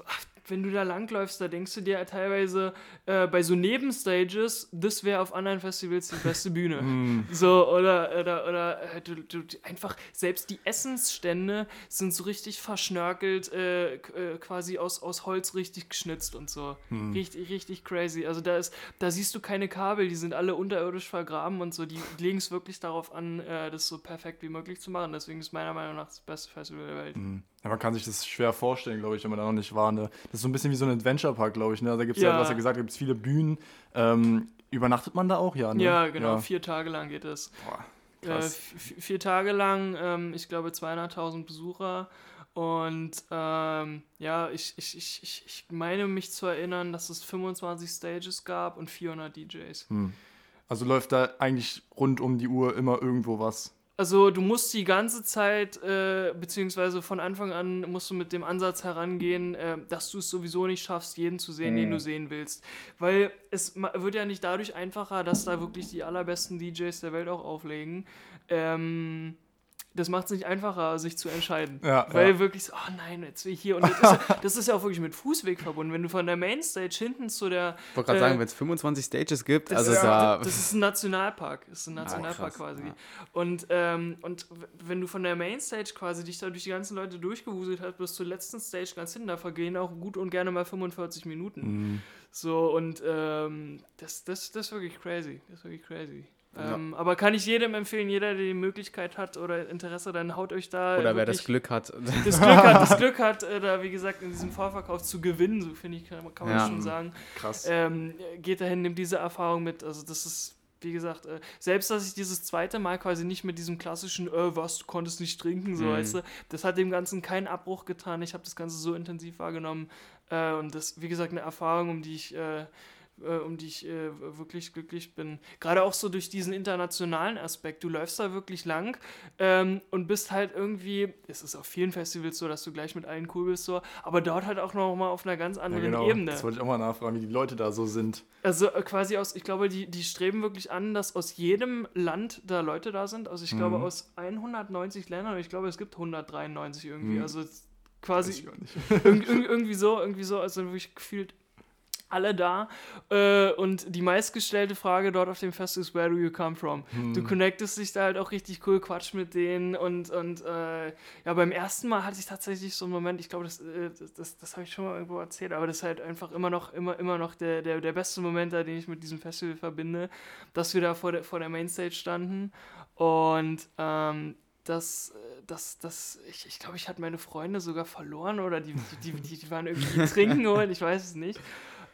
wenn du da langläufst, da denkst du dir teilweise äh, bei so Nebenstages, das wäre auf anderen Festivals die beste Bühne. Hm. So, oder, oder, oder äh, du, du, einfach, selbst die Essensstände sind so richtig verschnörkelt, äh, äh, quasi aus, aus Holz richtig geschnitzt und so. Hm. Richtig, richtig crazy. Also da ist, da siehst du keine Kabel, die sind alle unterirdisch vergraben und so. Die legen es wirklich darauf an, äh, das so perfekt wie möglich zu machen. Deswegen ist meiner Meinung nach das beste Festival der Welt. Hm. Ja, man kann sich das schwer vorstellen, glaube ich, wenn man da noch nicht war. Ne? Das ist so ein bisschen wie so ein Adventure-Park, glaube ich. Ne? Da gibt es ja. Ja. du hast ja gesagt, da gibt es viele Bühnen. Ähm, übernachtet man da auch, ja? Ne? Ja, genau. Vier Tage lang geht es. Äh, vier Tage lang, ähm, ich glaube 200.000 Besucher. Und ähm, ja, ich, ich, ich, ich, ich meine mich zu erinnern, dass es 25 Stages gab und 400 DJs. Hm. Also läuft da eigentlich rund um die Uhr immer irgendwo was. Also du musst die ganze Zeit, äh, beziehungsweise von Anfang an musst du mit dem Ansatz herangehen, äh, dass du es sowieso nicht schaffst, jeden zu sehen, den Mhm. du sehen willst. Weil es wird ja nicht dadurch einfacher, dass da wirklich die allerbesten DJs der Welt auch auflegen. Ähm, das macht es nicht einfacher, sich zu entscheiden. Ja, Weil ja. wirklich so, oh nein, jetzt will ich hier. Und das ist, ja, das ist ja auch wirklich mit Fußweg verbunden. Wenn du von der Mainstage hinten zu der Ich wollte gerade äh, sagen, wenn es 25 Stages gibt, das also ist, da. das ist ein Nationalpark. Das ist ein Nationalpark krass, quasi. Und, ähm, und wenn du von der Mainstage quasi dich da durch die ganzen Leute durchgewuselt hast, bis zur letzten Stage ganz hinten, da vergehen auch gut und gerne mal 45 Minuten. Hm. So, und ähm, das, das, das ist wirklich crazy. Das ist wirklich crazy. Ja. Ähm, aber kann ich jedem empfehlen, jeder, der die Möglichkeit hat oder Interesse, dann haut euch da. Oder wer das Glück hat. das Glück hat, das Glück hat, äh, da wie gesagt in diesem Vorverkauf zu gewinnen, so finde ich, kann, kann man Ja. schon sagen. Krass. Ähm, geht dahin, nimmt diese Erfahrung mit. Also das ist, wie gesagt, äh, selbst dass ich dieses zweite Mal quasi nicht mit diesem klassischen, äh, was, du konntest nicht trinken, so Mhm. weißt du, das hat dem Ganzen keinen Abbruch getan. Ich habe das Ganze so intensiv wahrgenommen. Äh, und das, wie gesagt, eine Erfahrung, um die ich, äh, um die ich äh, wirklich glücklich bin. Gerade auch so durch diesen internationalen Aspekt. Du läufst da wirklich lang ähm, und bist halt irgendwie, es ist auf vielen Festivals so, dass du gleich mit allen cool bist, so, aber dort halt auch noch mal auf einer ganz ja, anderen genau. Ebene. Das wollte ich auch mal nachfragen, wie die Leute da so sind. Also äh, quasi aus, ich glaube, die, die streben wirklich an, dass aus jedem Land da Leute da sind. Also ich glaube Mhm. aus 190 Ländern ich glaube, es gibt 193 irgendwie. Mhm. Also quasi irgendwie so, irgendwie so, also wirklich gefühlt alle da. Äh, und die meistgestellte Frage dort auf dem Fest ist, where do you come from? Hm. Du connectest dich da halt auch richtig cool, quatsch mit denen und, und äh, ja, beim ersten Mal hatte ich tatsächlich so einen Moment, ich glaube, das, äh, das, das, das habe ich schon mal irgendwo erzählt, aber das ist halt einfach immer noch, immer, immer noch der, der, der beste Moment da, den ich mit diesem Festival verbinde, dass wir da vor der, vor der Mainstage standen und ähm, das, äh, das, das, ich, ich glaube, ich hatte meine Freunde sogar verloren oder die, die, die, die waren irgendwie trinken holen, ich weiß es nicht.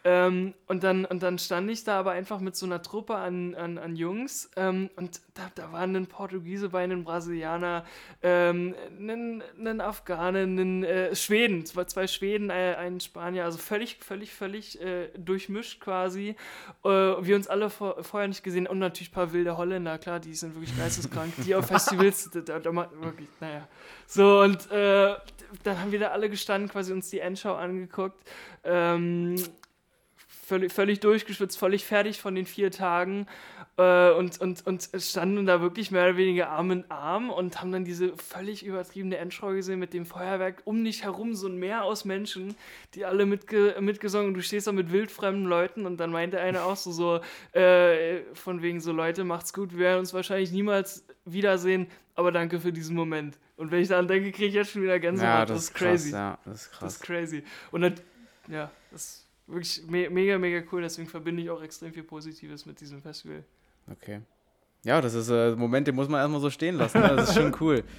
Ähm, und, dann, und dann stand ich da aber einfach mit so einer Truppe an, an, an Jungs ähm, und da, da waren ein Portugiese bei, ein Brasilianer, ähm, ein, ein Afghane, ein äh, Schweden, zwei, zwei Schweden, äh, ein Spanier, also völlig, völlig, völlig äh, durchmischt quasi. Äh, wir uns alle vor, vorher nicht gesehen und natürlich ein paar wilde Holländer, klar, die sind wirklich geisteskrank, die auf Festivals, da, da, wirklich, naja. So, und äh, dann haben wir da alle gestanden, quasi uns die Endschau angeguckt. Ähm, völlig, völlig durchgeschwitzt, völlig fertig von den vier Tagen äh, und, und, und standen da wirklich mehr oder weniger Arm in Arm und haben dann diese völlig übertriebene Endschau gesehen mit dem Feuerwerk um dich herum, so ein Meer aus Menschen, die alle mitge mitgesungen und du stehst da mit wildfremden Leuten und dann meinte einer auch so, so äh, von wegen so Leute, macht's gut, wir werden uns wahrscheinlich niemals wiedersehen, aber danke für diesen Moment. Und wenn ich daran denke, kriege ich jetzt schon wieder Gänsehaut. ja, das, ist crazy. Krass, ja, das ist Das krass. ist crazy. Und dann, ja, das ist wirklich me mega, mega cool. Deswegen verbinde ich auch extrem viel Positives mit diesem Festival. Okay. Ja, das ist äh, ein Moment, den muss man erstmal so stehen lassen. Ne? Das ist schon cool.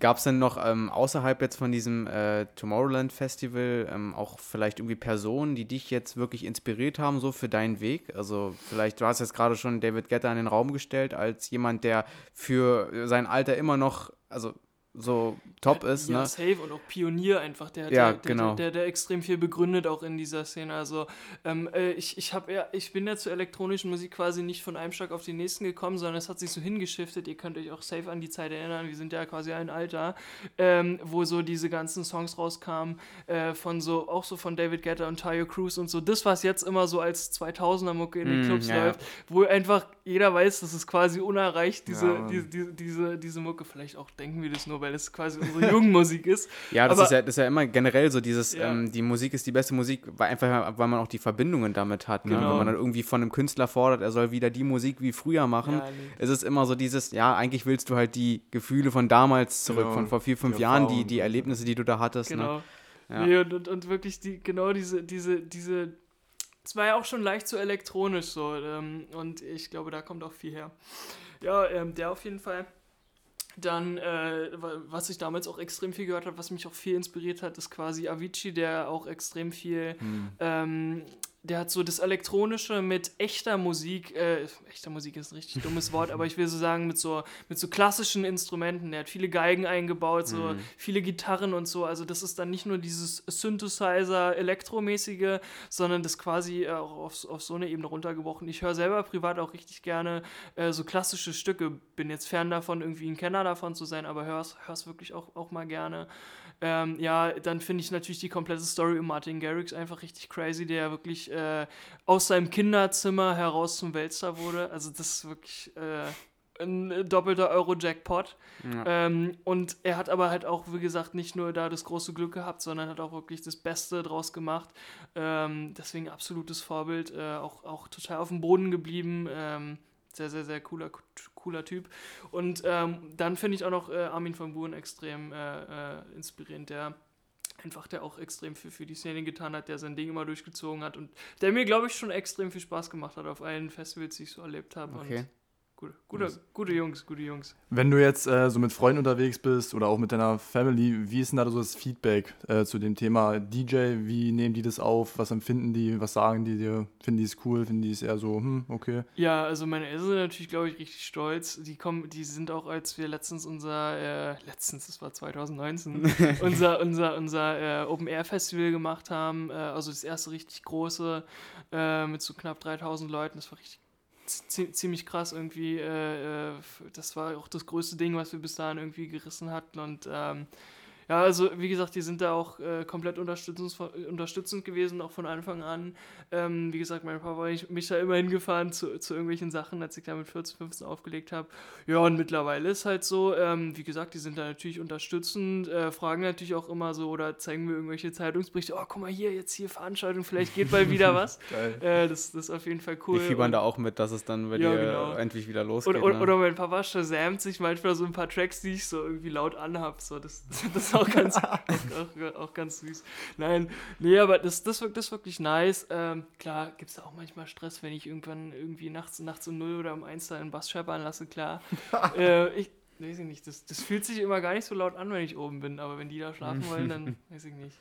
Gab es denn noch ähm, außerhalb jetzt von diesem äh, Tomorrowland Festival ähm, auch vielleicht irgendwie Personen, die dich jetzt wirklich inspiriert haben, so für deinen Weg? Also vielleicht, du hast jetzt gerade schon David Guetta in den Raum gestellt, als jemand, der für sein Alter immer noch, also so top ist. Ja, ne? safe und auch Pionier einfach. Der, ja, der, genau. Der, der, der, extrem viel begründet auch in dieser Szene. Also ähm, äh, ich, ich, hab, ja, ich bin ja zur elektronischen Musik quasi nicht von einem Schlag auf den nächsten gekommen, sondern es hat sich so hingeschiftet. Ihr könnt euch auch safe an die Zeit erinnern. Wir sind ja quasi ein Alter, ähm, wo so diese ganzen Songs rauskamen äh, von so, auch so von David Guetta und Tayo Cruz und so. Das, was jetzt immer so als 2000er Mucke in den mm, Clubs ja, läuft, wo einfach jeder weiß, dass es quasi unerreicht, diese, ja, die, die, diese, diese Mucke. Vielleicht auch denken wir das nur, weil es quasi unsere Jugendmusik ist. Ja, das, Aber, ist ja, das ist ja immer generell so dieses, ja. ähm, die Musik ist die beste Musik, weil einfach, weil man auch die Verbindungen damit hat. Ne? Genau. Wenn man dann irgendwie von einem Künstler fordert, er soll wieder die Musik wie früher machen, ja, nee. ist es immer so dieses, ja, eigentlich willst du halt die Gefühle von damals zurück, genau. von vor vier, fünf die Jahren, die, die Erlebnisse, die du da hattest. Ne? Genau. Ne? Ja. Nee, und, und, und, wirklich die, genau diese, diese, diese, es war ja auch schon leicht so elektronisch so ähm, und ich glaube, da kommt auch viel her. Ja, ähm, der auf jeden Fall. Dann, äh, was ich damals auch extrem viel gehört habe, was mich auch viel inspiriert hat, ist quasi Avicii, der auch extrem viel hm. ähm, der hat so das Elektronische mit echter Musik, äh, echter Musik ist ein richtig dummes Wort, aber ich will so sagen, mit so, mit so klassischen Instrumenten. Der hat viele Geigen eingebaut, so mhm. viele Gitarren und so. Also das ist dann nicht nur dieses Synthesizer, Elektromäßige, sondern das quasi auch auf, auf so eine Ebene runtergebrochen. Ich höre selber privat auch richtig gerne äh, so klassische Stücke. Bin jetzt fern davon, irgendwie ein Kenner davon zu sein, aber höre es wirklich auch, auch mal gerne. Ähm, ja, dann finde ich natürlich die komplette Story um Martin Garrix einfach richtig crazy, der wirklich äh, aus seinem Kinderzimmer heraus zum Weltstar wurde. Also das ist wirklich äh, ein doppelter Euro-Jackpot. Ja. Ähm, und er hat aber halt auch, wie gesagt, nicht nur da das große Glück gehabt, sondern hat auch wirklich das Beste draus gemacht. Ähm, deswegen absolutes Vorbild, äh, auch, auch total auf dem Boden geblieben. Sehr, sehr, sehr cooler, cooler Typ. Und ähm, dann finde ich auch noch äh, Armin van Buuren extrem äh, äh, inspirierend, der einfach der auch extrem viel für die Szene getan hat, der sein Ding immer durchgezogen hat und der mir, glaube ich, schon extrem viel Spaß gemacht hat auf allen Festivals, die ich so erlebt habe. Okay. Und Gute, gute, gute Jungs, gute Jungs. Wenn du jetzt äh, so mit Freunden unterwegs bist oder auch mit deiner Family, wie ist denn da so das Feedback äh, zu dem Thema DJ? Wie nehmen die das auf? Was empfinden die? Was sagen die dir? Finden die es cool? Finden die es eher so, hm, okay? Ja, also meine Eltern sind natürlich, glaube ich, richtig stolz. Die kommen, die sind auch, als wir letztens unser, äh, letztens, das war 2019, unser, unser, unser äh, Open Air Festival gemacht haben, äh, also das erste richtig große äh, mit so knapp 3000 Leuten, das war richtig ziemlich krass irgendwie. Äh, äh das war auch das größte Ding, was wir bis dahin irgendwie gerissen hatten. Und ähm, ja, also wie gesagt, die sind da auch äh, komplett unterstützend, gewesen, auch von Anfang an. Ähm, wie gesagt, mein Papa hat mich da immer hingefahren zu, zu irgendwelchen Sachen, als ich da mit 14, 15 aufgelegt habe. Ja, und mittlerweile ist halt so, ähm, wie gesagt, die sind da natürlich unterstützend, äh, fragen natürlich auch immer so oder zeigen mir irgendwelche Zeitungsberichte, oh, guck mal hier, jetzt hier Veranstaltung, vielleicht geht bald wieder was. äh, das, das ist auf jeden Fall cool. Die fiebern da auch mit, dass es dann bei ja, dir genau. endlich wieder losgeht. Und, ne? Oder mein Papa shazamt sich manchmal so ein paar Tracks, die ich so irgendwie laut anhab. So, das, das auch ganz, auch, auch, ganz süß. Nein, nee, aber das, das, das ist wirklich nice. Ähm, klar, gibt es auch manchmal Stress, wenn ich irgendwann irgendwie nachts, nachts um 0 oder um 1 da einen Bass scheppern lasse, klar. äh, ich weiß ich nicht, das, das fühlt sich immer gar nicht so laut an, wenn ich oben bin, aber wenn die da schlafen wollen, dann weiß ich nicht.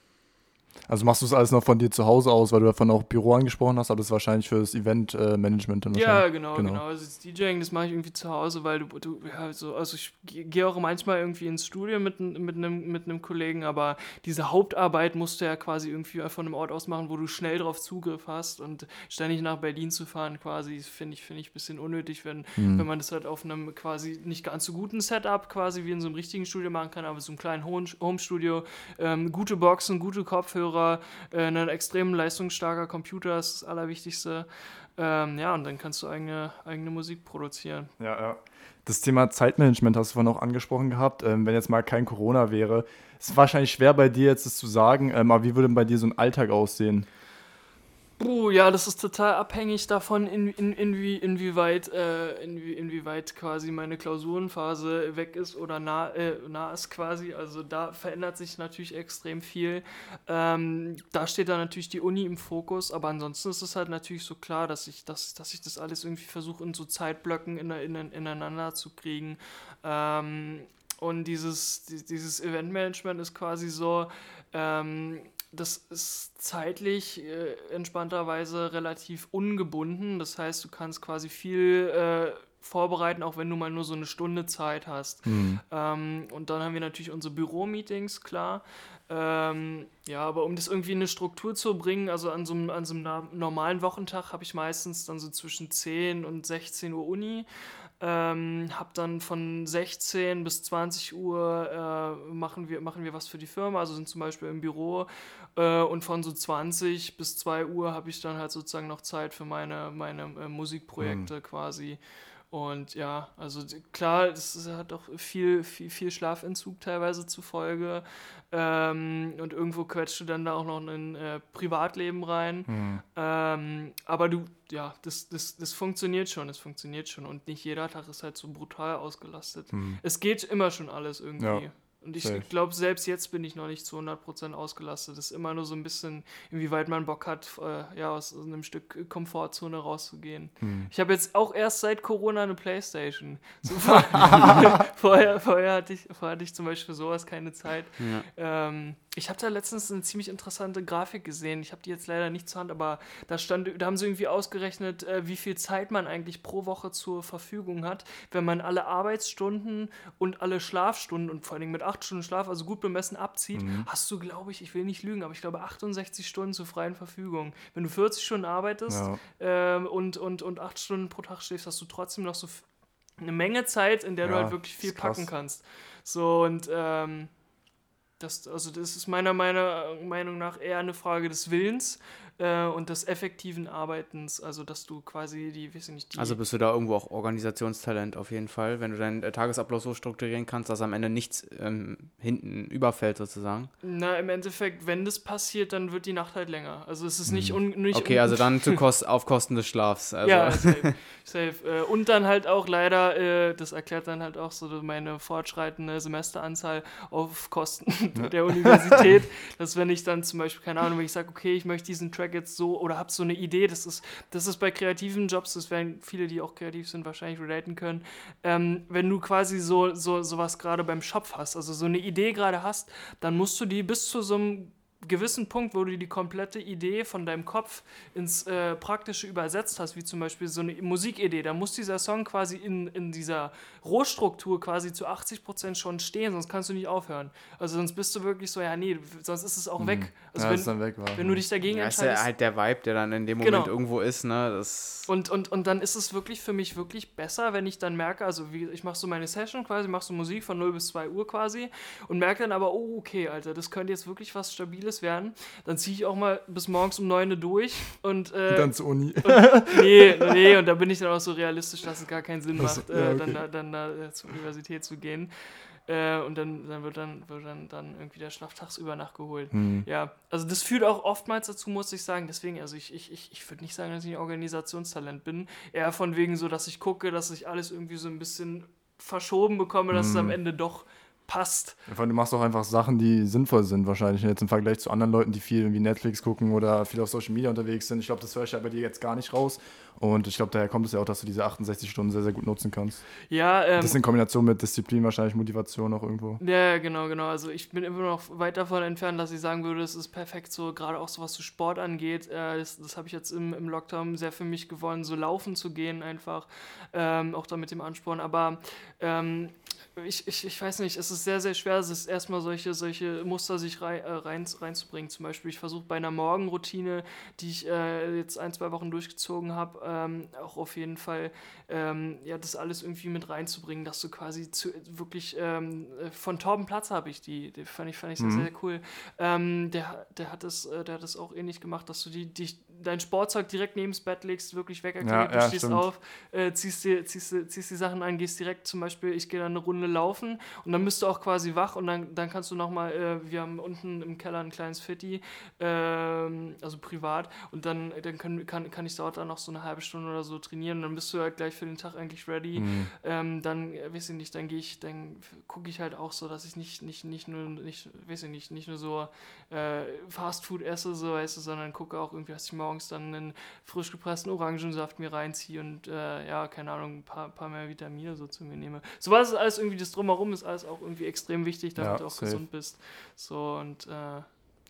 Also machst du es alles noch von dir zu Hause aus, weil du davon auch Büro angesprochen hast, aber das ist wahrscheinlich für das Event-Management äh, dann Ja, genau, genau, genau. Also das DJing, das mache ich irgendwie zu Hause, weil du, du ja, so, also ich gehe auch manchmal irgendwie ins Studio mit, mit, einem, mit einem Kollegen, aber diese Hauptarbeit musst du ja quasi irgendwie von einem Ort aus machen, wo du schnell drauf Zugriff hast und ständig nach Berlin zu fahren quasi, finde ich, finde ich ein bisschen unnötig, wenn, hm. wenn man das halt auf einem quasi nicht ganz so guten Setup quasi wie in so einem richtigen Studio machen kann, aber so einem kleinen Home-Studio, ähm, gute Boxen, gute Kopfhörer, Kopfhörer, äh, ein extrem leistungsstarker Computer ist das Allerwichtigste. Ähm, ja, und dann kannst du eigene, eigene Musik produzieren. Ja, ja. Das Thema Zeitmanagement hast du vorhin auch angesprochen gehabt. Ähm, wenn jetzt mal kein Corona wäre, ist wahrscheinlich schwer bei dir jetzt das zu sagen, ähm, aber wie würde bei dir so ein Alltag aussehen? Puh, ja, das ist total abhängig davon, in, in, inwie, inwieweit, äh, inwie, inwieweit quasi meine Klausurenphase weg ist oder nah, äh, nah ist quasi. Also da verändert sich natürlich extrem viel. Ähm, da steht dann natürlich die Uni im Fokus, aber ansonsten ist es halt natürlich so klar, dass ich, dass, dass ich das alles irgendwie versuche, in so Zeitblöcken in, in, ineinander zu kriegen. Ähm, und dieses, dieses Eventmanagement ist quasi so, ähm, das ist zeitlich äh, entspannterweise relativ ungebunden. Das heißt, du kannst quasi viel äh, vorbereiten, auch wenn du mal nur so eine Stunde Zeit hast. Mhm. Ähm, und dann haben wir natürlich unsere Büro-Meetings, klar. Ähm, ja, aber um das irgendwie in eine Struktur zu bringen, also an so einem, an so einem normalen Wochentag habe ich meistens dann so zwischen 10 und 16 Uhr Uni. Ähm, hab dann von 16 bis 20 Uhr äh, machen, wir, machen wir was für die Firma, also sind zum Beispiel im Büro äh, und von so 20 bis 2 Uhr habe ich dann halt sozusagen noch Zeit für meine, meine äh, Musikprojekte mhm. quasi. Und ja, also klar, es hat auch viel, viel, viel Schlafentzug teilweise zufolge. Ähm, und irgendwo quetscht du dann da auch noch ein äh, Privatleben rein. Mhm. Ähm, aber du, ja, das, das, das funktioniert schon, es funktioniert schon. Und nicht jeder Tag ist halt so brutal ausgelastet. Mhm. Es geht immer schon alles irgendwie. Ja. Und ich glaube, selbst jetzt bin ich noch nicht zu 100% ausgelastet. Es ist immer nur so ein bisschen, inwieweit man Bock hat, äh, ja, aus einem Stück Komfortzone rauszugehen. Hm. Ich habe jetzt auch erst seit Corona eine Playstation. So vorher, vorher, hatte ich, vorher hatte ich zum Beispiel für sowas keine Zeit. Ja. Ähm, ich habe da letztens eine ziemlich interessante Grafik gesehen. Ich habe die jetzt leider nicht zur Hand, aber da stand, da haben sie irgendwie ausgerechnet, äh, wie viel Zeit man eigentlich pro Woche zur Verfügung hat, wenn man alle Arbeitsstunden und alle Schlafstunden und vor allen Dingen mit acht Stunden Schlaf, also gut bemessen abzieht, mhm. hast du, glaube ich, ich will nicht lügen, aber ich glaube 68 Stunden zur freien Verfügung. Wenn du 40 Stunden arbeitest ja. äh, und, und, und acht Stunden pro Tag schläfst, hast du trotzdem noch so eine Menge Zeit, in der ja, du halt wirklich viel packen kannst. So und ähm, das, also das ist meiner, meiner Meinung nach eher eine Frage des Willens äh, und des effektiven Arbeitens, also dass du quasi die, weiß nicht, die Also bist du da irgendwo auch Organisationstalent auf jeden Fall, wenn du deinen äh, Tagesablauf so strukturieren kannst, dass am Ende nichts ähm, hinten überfällt sozusagen? Na, im Endeffekt, wenn das passiert, dann wird die Nacht halt länger. Also es ist nicht, mhm. un, nicht Okay, also dann zu Kost, auf Kosten des Schlafs. Also. Ja, safe. safe. Äh, und dann halt auch leider, das erklärt dann halt auch so meine fortschreitende Semesteranzahl auf Kosten der Universität, dass wenn ich dann zum Beispiel, keine Ahnung, wenn ich sage, okay, ich möchte diesen Track Track jetzt so oder habe so eine Idee, das ist, das ist bei kreativen Jobs, das werden viele, die auch kreativ sind, wahrscheinlich relaten können, ähm, wenn du quasi so, so sowas gerade beim Shop hast, also so eine Idee gerade hast, dann musst du die bis zu so einem gewissen Punkt, wo du die komplette Idee von deinem Kopf ins äh, Praktische übersetzt hast, wie zum Beispiel so eine Musikidee, da muss dieser Song quasi in, in dieser Rohstruktur quasi zu 80% schon stehen, sonst kannst du nicht aufhören. Also sonst bist du wirklich so, ja nee, sonst ist es auch mhm. weg. Also ja, wenn, ist dann weg war. wenn du dich dagegen ja, entscheidest. Das ist ja halt der Vibe, der dann in dem Moment genau. irgendwo ist, ne? Das und, und, und dann ist es wirklich für mich wirklich besser, wenn ich dann merke, also wie, ich mache so meine Session quasi, mache so Musik von 0 bis 2 Uhr quasi und merke dann aber, oh okay, Alter, das könnte jetzt wirklich was Stabiles werden. Dann ziehe ich auch mal bis morgens um 9 Uhr durch und, äh, und dann zur Uni. Und, nee, nee, und da bin ich dann auch so realistisch, dass es gar keinen Sinn macht, äh, ja, okay. dann, dann, dann äh, zur Universität zu gehen. Äh, und dann, dann wird dann, wird dann, dann irgendwie der Schlaf tagsüber nachgeholt. Mhm. Ja, also das führt auch oftmals dazu, muss ich sagen. Deswegen, also ich, ich, ich, ich würde nicht sagen, dass ich ein Organisationstalent bin. Eher von wegen so, dass ich gucke, dass ich alles irgendwie so ein bisschen verschoben bekomme, dass mhm. es am Ende doch passt. Du machst auch einfach Sachen, die sinnvoll sind, wahrscheinlich. Jetzt im Vergleich zu anderen Leuten, die viel irgendwie Netflix gucken oder viel auf Social Media unterwegs sind. Ich glaube, das höre ich ja bei dir jetzt gar nicht raus. Und ich glaube, daher kommt es ja auch, dass du diese 68 Stunden sehr, sehr gut nutzen kannst. Ja, ähm, Das ist in Kombination mit Disziplin wahrscheinlich Motivation auch irgendwo. Ja, genau, genau. Also ich bin immer noch weit davon entfernt, dass ich sagen würde, es ist perfekt so, gerade auch so was zu Sport angeht. Äh, das das habe ich jetzt im, im Lockdown sehr für mich gewonnen, so laufen zu gehen einfach. Ähm, auch da mit dem Ansporn. Aber ähm, ich, ich, ich weiß nicht, es ist sehr, sehr schwer, es ist erstmal solche, solche Muster sich rein, äh, rein, reinzubringen. Zum Beispiel, ich versuche bei einer Morgenroutine, die ich äh, jetzt ein, zwei Wochen durchgezogen habe, ähm, auch auf jeden Fall ähm, ja, das alles irgendwie mit reinzubringen, dass du quasi zu, wirklich ähm, von Torben Platz habe ich die, die fand ich, fand ich mhm. sehr, sehr cool. Ähm, der, der, hat das, äh, der hat das auch ähnlich gemacht, dass du die, die, dein Sportzeug direkt neben das Bett legst, wirklich wegaktiviert, ja, ja, du stehst stimmt. auf, äh, ziehst, dir, ziehst, ziehst die Sachen an, gehst direkt zum Beispiel, ich gehe dann eine Runde laufen und dann bist du auch quasi wach und dann, dann kannst du nochmal, äh, wir haben unten im Keller ein kleines Fitti, äh, also privat und dann, dann können, kann, kann ich dort dann noch so eine halbe Stunde oder so trainieren und dann bist du halt gleich für den Tag eigentlich ready. Mhm. Ähm, dann, äh, weiß ich nicht, dann gehe ich, dann gucke ich halt auch so, dass ich nicht, nicht, nicht nur, nicht, weiß ich nicht, nicht nur so äh, Fast Food esse, so weißt du, sondern gucke auch irgendwie, dass ich morgens dann einen frisch gepressten Orangensaft mir reinziehe und äh, ja, keine Ahnung, ein paar, paar mehr Vitamine so zu mir nehme. So was ist alles irgendwie, das Drumherum ist alles auch irgendwie extrem wichtig, damit ja, du auch safe. gesund bist. So und äh,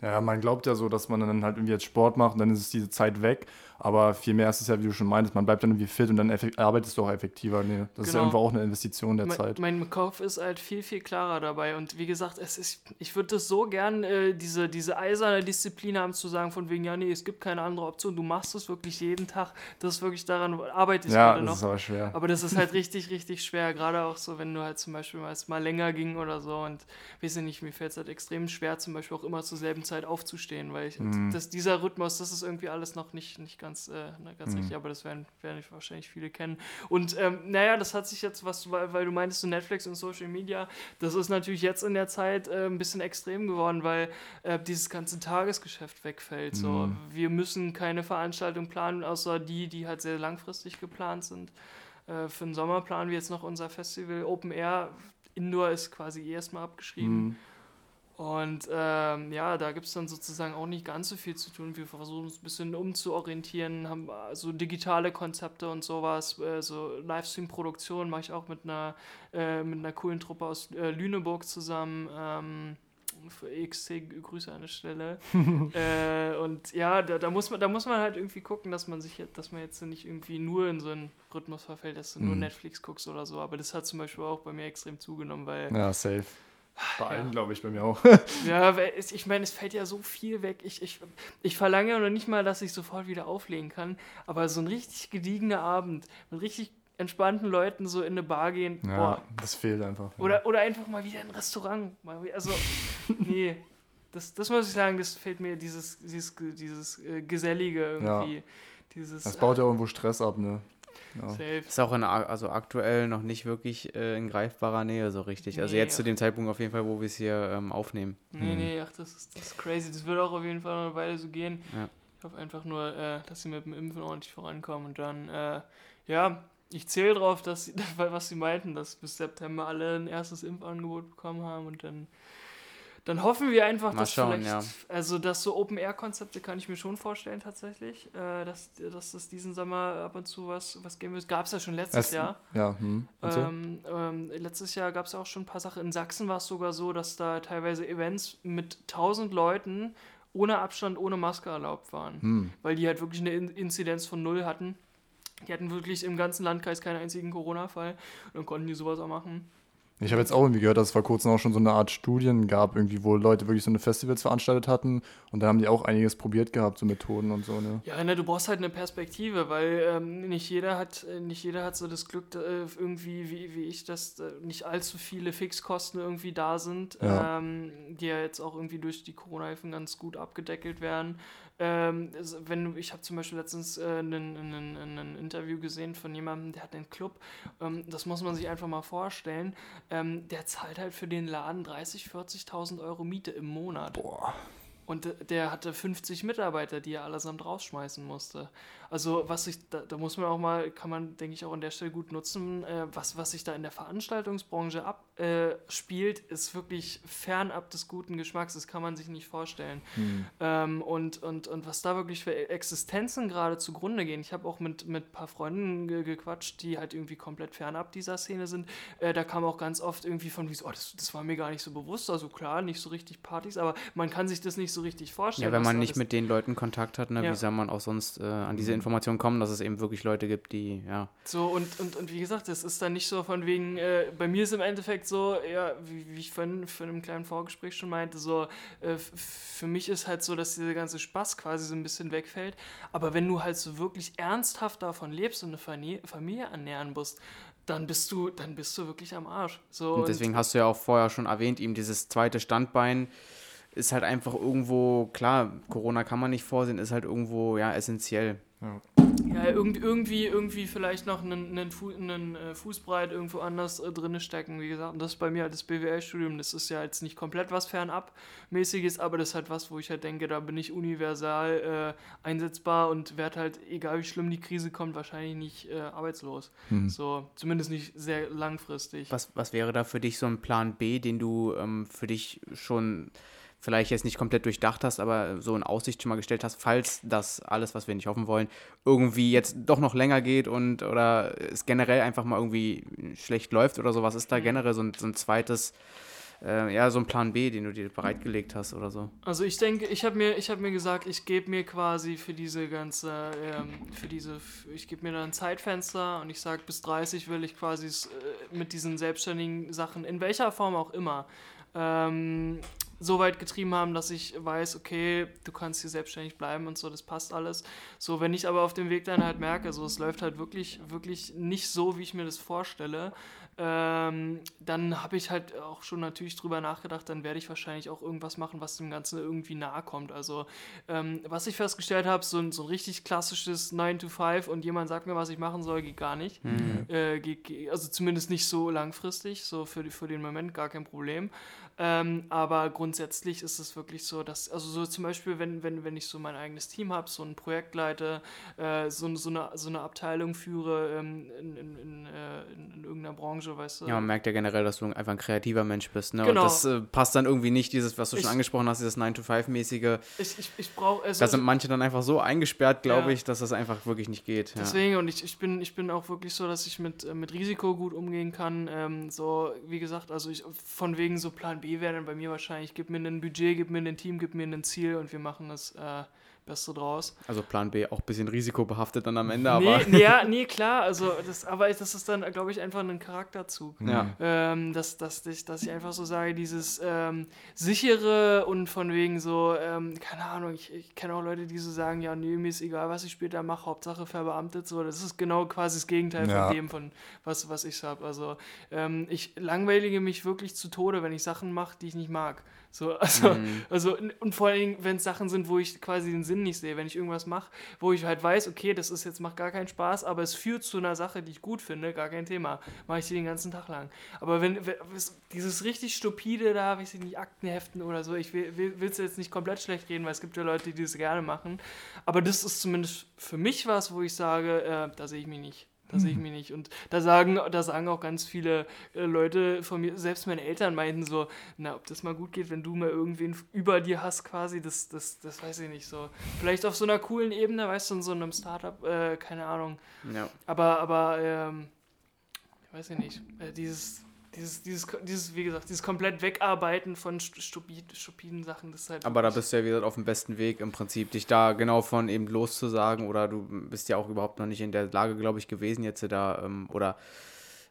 Ja, man glaubt ja so, dass man dann halt irgendwie jetzt Sport macht und dann ist es diese Zeit weg. Aber vielmehr ist es ja, wie du schon meintest, man bleibt dann irgendwie fit und dann arbeitest du auch effektiver. Nee, das genau. ist ja irgendwo auch eine Investition der mein, Zeit. Mein Kopf ist halt viel, viel klarer dabei. Und wie gesagt, es ist, ich würde das so gern, äh, diese, diese eiserne Disziplin haben, zu sagen, von wegen, ja, nee, es gibt keine andere Option. Du machst es wirklich jeden Tag. Das ist wirklich daran, arbeite ich ja, gerade noch. Ja, das ist aber schwer. Aber das ist halt richtig, richtig schwer. Gerade auch so, wenn du halt zum Beispiel mal, mal länger ging oder so. Und weiß ich nicht, mir fällt es halt extrem schwer, zum Beispiel auch immer zur selben Zeit aufzustehen, weil ich, mhm. das, dieser Rhythmus, das ist irgendwie alles noch nicht, nicht ganz, äh, ganz mhm. richtig, aber das werden, werden wahrscheinlich viele kennen. Und ähm, naja, das hat sich jetzt, was, weil, weil du meintest, so Netflix und Social Media, das ist natürlich jetzt in der Zeit äh, ein bisschen extrem geworden, weil äh, dieses ganze Tagesgeschäft wegfällt. Mhm. So. Wir müssen keine Veranstaltung planen, außer die, die halt sehr langfristig geplant sind. Äh, für den Sommer planen wir jetzt noch unser Festival Open Air. Indoor ist quasi erstmal abgeschrieben. Mhm. Und ähm, ja, da gibt es dann sozusagen auch nicht ganz so viel zu tun. Wir versuchen uns ein bisschen umzuorientieren, haben so also digitale Konzepte und sowas, äh, so Livestream-Produktion mache ich auch mit einer, äh, mit einer coolen Truppe aus äh, Lüneburg zusammen. Ähm, für EXC Grüße an der Stelle. äh, und ja, da, da, muss man, da muss man halt irgendwie gucken, dass man sich, dass man jetzt nicht irgendwie nur in so einen Rhythmus verfällt, dass du mhm. nur Netflix guckst oder so. Aber das hat zum Beispiel auch bei mir extrem zugenommen, weil. Ja, safe bei allen, ja. glaube ich, bei mir auch. ja, ich meine, es fällt ja so viel weg. Ich, ich, ich verlange ja noch nicht mal, dass ich sofort wieder auflegen kann, aber so ein richtig gediegener Abend mit richtig entspannten Leuten so in eine Bar gehen. Ja, boah. das fehlt einfach. Ja. Oder, oder einfach mal wieder in ein Restaurant. Also, nee. Das, das muss ich sagen, das fehlt mir, dieses, dieses, dieses äh, Gesellige irgendwie. Ja. Dieses, das baut ja irgendwo Stress ab, ne? Ja. Safe. Ist auch in, also aktuell noch nicht wirklich äh, in greifbarer Nähe so richtig. Also nee, also jetzt ach. zu dem Zeitpunkt auf jeden Fall, wo wir es hier ähm, aufnehmen. Nee, mhm. nee, ach, das ist, das ist crazy. Das wird auch auf jeden Fall noch eine Weile so gehen. Ja. Ich hoffe einfach nur, äh, dass sie mit dem Impfen ordentlich vorankommen und dann, äh, ja, ich zähle drauf, dass sie, was sie meinten, dass bis September alle ein erstes Impfangebot bekommen haben und dann dann hoffen wir einfach, Mal dass schauen, vielleicht, ja. also dass so Open-Air-Konzepte kann ich mir schon vorstellen tatsächlich, äh, dass, dass das diesen Sommer ab und zu was, was geben wird. Gab es ja schon letztes es, Jahr. Ja, hm. ähm, ähm, letztes Jahr gab es auch schon ein paar Sachen. In Sachsen war es sogar so, dass da teilweise Events mit 1000 Leuten ohne Abstand, ohne Maske erlaubt waren, hm. weil die halt wirklich eine Inzidenz von null hatten. Die hatten wirklich im ganzen Landkreis keinen einzigen Corona-Fall und dann konnten die sowas auch machen. Ich habe jetzt auch irgendwie gehört, dass es vor kurzem auch schon so eine Art Studien gab, irgendwie, wo Leute wirklich so eine Festivals veranstaltet hatten und da haben die auch einiges probiert gehabt, so Methoden und so, ne? Ja, ne, du brauchst halt eine Perspektive, weil ähm, nicht jeder hat, äh, nicht jeder hat so das Glück, äh, irgendwie, wie, wie ich, dass äh, nicht allzu viele Fixkosten irgendwie da sind, ja. Ähm, die ja jetzt auch irgendwie durch die Corona-Hilfen ganz gut abgedeckelt werden. Ähm, wenn ich habe zum Beispiel letztens äh, ein Interview gesehen von jemandem, der hat einen Club, ähm, das muss man sich einfach mal vorstellen, ähm, der zahlt halt für den Laden 30.000, 40.000 Euro Miete im Monat. Boah. Und der hatte 50 Mitarbeiter, die er allesamt rausschmeißen musste. Also was sich, da, da, muss man auch mal, kann man, denke ich, auch an der Stelle gut nutzen, äh, was, was sich da in der Veranstaltungsbranche abspielt, äh, ist wirklich fernab des guten Geschmacks. Das kann man sich nicht vorstellen. Hm. Ähm, und, und, und was da wirklich für Existenzen gerade zugrunde gehen. Ich habe auch mit, mit ein paar Freunden ge gequatscht, die halt irgendwie komplett fernab dieser Szene sind. Äh, da kam auch ganz oft irgendwie von, oh, das, das war mir gar nicht so bewusst. Also klar, nicht so richtig Partys, aber man kann sich das nicht so richtig vorstellen. Ja, wenn man nicht mit den Leuten Kontakt hat, ne, ja. wie soll man auch sonst äh, an diese Informationen kommen, dass es eben wirklich Leute gibt, die, ja. So, und, und, und wie gesagt, es ist dann nicht so von wegen, äh, bei mir ist im Endeffekt so, ja, wie, wie ich vorhin für einem kleinen Vorgespräch schon meinte, so, äh, für mich ist halt so, dass dieser ganze Spaß quasi so ein bisschen wegfällt. Aber wenn du halt so wirklich ernsthaft davon lebst und eine Familie ernähren musst, dann bist du, dann bist du wirklich am Arsch. So, und deswegen und hast du ja auch vorher schon erwähnt, ihm dieses zweite Standbein ist halt einfach irgendwo, klar, Corona kann man nicht vorsehen, ist halt irgendwo ja essentiell. Ja, ja irgendwie, irgendwie, irgendwie vielleicht noch einen, einen, Fu einen äh, Fußbreit irgendwo anders äh, drin stecken, wie gesagt. Und das ist bei mir halt das BWL-Studium, das ist ja jetzt nicht komplett was fernab-mäßiges, aber das ist halt was, wo ich halt denke, da bin ich universal äh, einsetzbar und werde halt, egal wie schlimm die Krise kommt, wahrscheinlich nicht äh, arbeitslos. Mhm. So, zumindest nicht sehr langfristig. Was, was wäre da für dich so ein Plan B, den du ähm, für dich schon vielleicht jetzt nicht komplett durchdacht hast, aber so in Aussicht schon mal gestellt hast, falls das alles, was wir nicht hoffen wollen, irgendwie jetzt doch noch länger geht und oder es generell einfach mal irgendwie schlecht läuft oder sowas, ist da mhm. generell so ein, so ein zweites äh, ja, so ein Plan B, den du dir bereitgelegt hast oder so? Also ich denke, ich habe mir, hab mir gesagt, ich gebe mir quasi für diese ganze, ähm, für diese, ich gebe mir da ein Zeitfenster und ich sage, bis 30 will ich quasi äh, mit diesen selbstständigen Sachen, in welcher Form auch immer, ähm, so weit getrieben haben, dass ich weiß, okay, du kannst hier selbstständig bleiben und so, das passt alles. So, wenn ich aber auf dem Weg dann halt merke, so es läuft halt wirklich, wirklich nicht so, wie ich mir das vorstelle, ähm, dann habe ich halt auch schon natürlich drüber nachgedacht, dann werde ich wahrscheinlich auch irgendwas machen, was dem Ganzen irgendwie nahe kommt. Also, ähm, was ich festgestellt habe, so ein, so ein richtig klassisches 9 to 5 und jemand sagt mir, was ich machen soll, geht gar nicht. Mhm. Äh, geht, also zumindest nicht so langfristig, so für, für den Moment gar kein Problem. Ähm, aber grundsätzlich ist es wirklich so, dass, also so zum Beispiel, wenn, wenn, wenn ich so mein eigenes Team habe, so ein Projekt leite, äh, so, so, eine, so eine Abteilung führe ähm, in, in, in, äh, in, in, irgendeiner Branche, weißt du. Ja, man merkt ja generell, dass du einfach ein kreativer Mensch bist. Ne? Genau. Und das äh, passt dann irgendwie nicht, dieses, was du ich, schon angesprochen hast, dieses 9-to-5-mäßige. Ich, ich, ich brauche. Also, da sind manche dann einfach so eingesperrt, glaube ja. ich, dass das einfach wirklich nicht geht. Deswegen, ja. und ich, ich, bin, ich bin auch wirklich so, dass ich mit, äh, mit Risiko gut umgehen kann. Ähm, so, wie gesagt, also ich, von wegen so Plan B wäre dann bei mir wahrscheinlich, gib mir ein Budget, gib mir ein Team, gib mir ein Ziel und wir machen das äh, Beste draus. Also Plan B auch ein bisschen risikobehaftet dann am Ende, aber. Nee, ja, nee, klar, also das, aber das ist dann, glaube ich, einfach ein Charakterzug. Ja. Ähm, dass, dass, ich, dass ich einfach so sage, dieses ähm, sichere und von wegen so, ähm, keine Ahnung, ich, ich kenne auch Leute, die so sagen, ja, nee, mir ist egal, was ich später mache, Hauptsache verbeamtet, so, das ist genau quasi das Gegenteil ja. von dem, von was, was ich habe. Also ähm, ich langweilige mich wirklich zu Tode, wenn ich Sachen mache, die ich nicht mag. So, also, mhm. also, und vor allem, wenn es Sachen sind, wo ich quasi den Sinn nicht sehe, wenn ich irgendwas mache, wo ich halt weiß, okay, das ist jetzt macht gar keinen Spaß, aber es führt zu einer Sache, die ich gut finde, gar kein Thema. Mache ich die den ganzen Tag lang. Aber wenn, wenn dieses richtig stupide da, weiß ich nicht, Aktenheften oder so, ich will es jetzt nicht komplett schlecht reden, weil es gibt ja Leute, die das gerne machen. Aber das ist zumindest für mich was, wo ich sage, äh, da sehe ich mich nicht. Da sehe ich mich nicht. Und da sagen, da sagen auch ganz viele äh, Leute von mir, selbst meine Eltern meinten so, na, ob das mal gut geht, wenn du mal irgendwen über dir hast quasi, das, das, das weiß ich nicht so. Vielleicht auf so einer coolen Ebene, weißt du, in so einem Startup, äh, keine Ahnung. Ja. Aber, aber, ähm, weiß ich nicht, äh, dieses, dieses, dieses, dieses, wie gesagt, dieses komplett Wegarbeiten von stupid, stupiden Sachen, das ist halt. Aber da bist du ja wieder auf dem besten Weg im Prinzip, dich da genau von eben loszusagen oder du bist ja auch überhaupt noch nicht in der Lage, glaube ich, gewesen, jetzt da ähm, oder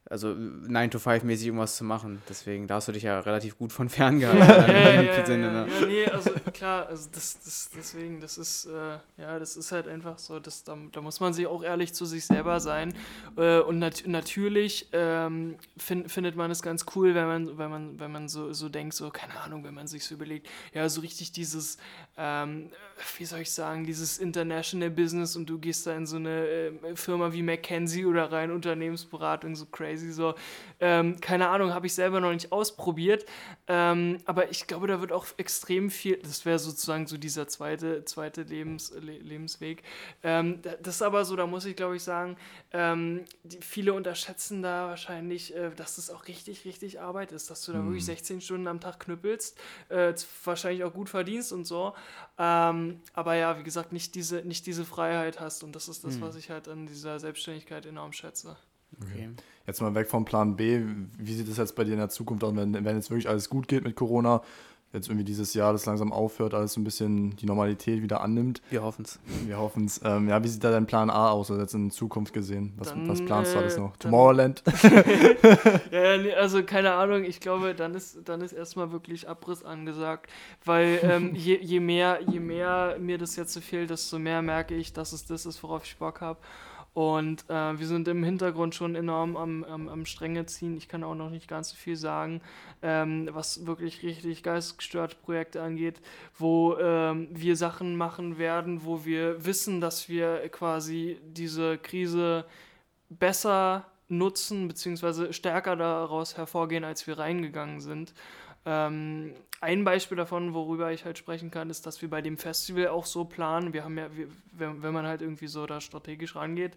also 9 to 5 mäßig irgendwas zu machen. Deswegen, da hast du dich ja relativ gut von fern gehalten. ja, ja, ja, Sinne, ne? ja, nee, also klar, also das, das, deswegen, das ist, äh, ja, das ist halt einfach so, das, da, da muss man sich auch ehrlich zu sich selber sein. Äh, und nat natürlich ähm, find, findet man es ganz cool, wenn man, wenn man, wenn man so, so denkt, so, keine Ahnung, wenn man sich so überlegt, ja, so richtig dieses, ähm, wie soll ich sagen, dieses International Business und du gehst da in so eine äh, Firma wie McKenzie oder rein Unternehmensberatung, so crazy crazy so. Ähm, keine Ahnung, habe ich selber noch nicht ausprobiert. Ähm, aber ich glaube, da wird auch extrem viel, das wäre sozusagen so dieser zweite, zweite Lebens, Le Lebensweg. Ähm, das ist aber so, da muss ich glaube ich sagen, ähm, die, viele unterschätzen da wahrscheinlich, äh, dass das auch richtig, richtig Arbeit ist, dass du da mhm. wirklich 16 Stunden am Tag knüppelst, äh, wahrscheinlich auch gut verdienst und so. Ähm, aber ja, wie gesagt, nicht diese, nicht diese Freiheit hast und das ist das, mhm. was ich halt an dieser Selbstständigkeit enorm schätze. Okay. Jetzt mal weg vom Plan B. Wie sieht es jetzt bei dir in der Zukunft aus, wenn, wenn jetzt wirklich alles gut geht mit Corona? Jetzt irgendwie dieses Jahr das langsam aufhört, alles so ein bisschen die Normalität wieder annimmt. Wir hoffen es. Wir hoffen es. Ähm, ja, wie sieht da dein Plan A aus, also jetzt in Zukunft gesehen? Was, dann, was planst du alles noch? Tomorrowland? ja, nee, also keine Ahnung, ich glaube, dann ist, dann ist erstmal wirklich Abriss angesagt. Weil ähm, je, je, mehr, je mehr mir das jetzt so fehlt, desto mehr merke ich, dass es das ist, worauf ich Bock habe. Und äh, wir sind im Hintergrund schon enorm am, am, am, Stränge ziehen. Ich kann auch noch nicht ganz so viel sagen, ähm, was wirklich richtig geistesgestörte Projekte angeht, wo ähm, wir Sachen machen werden, wo wir wissen, dass wir quasi diese Krise besser nutzen, beziehungsweise stärker daraus hervorgehen, als wir reingegangen sind. Ähm, ein Beispiel davon, worüber ich halt sprechen kann, ist, dass wir bei dem Festival auch so planen. Wir haben ja, wir, wenn, wenn, man halt irgendwie so da strategisch rangeht,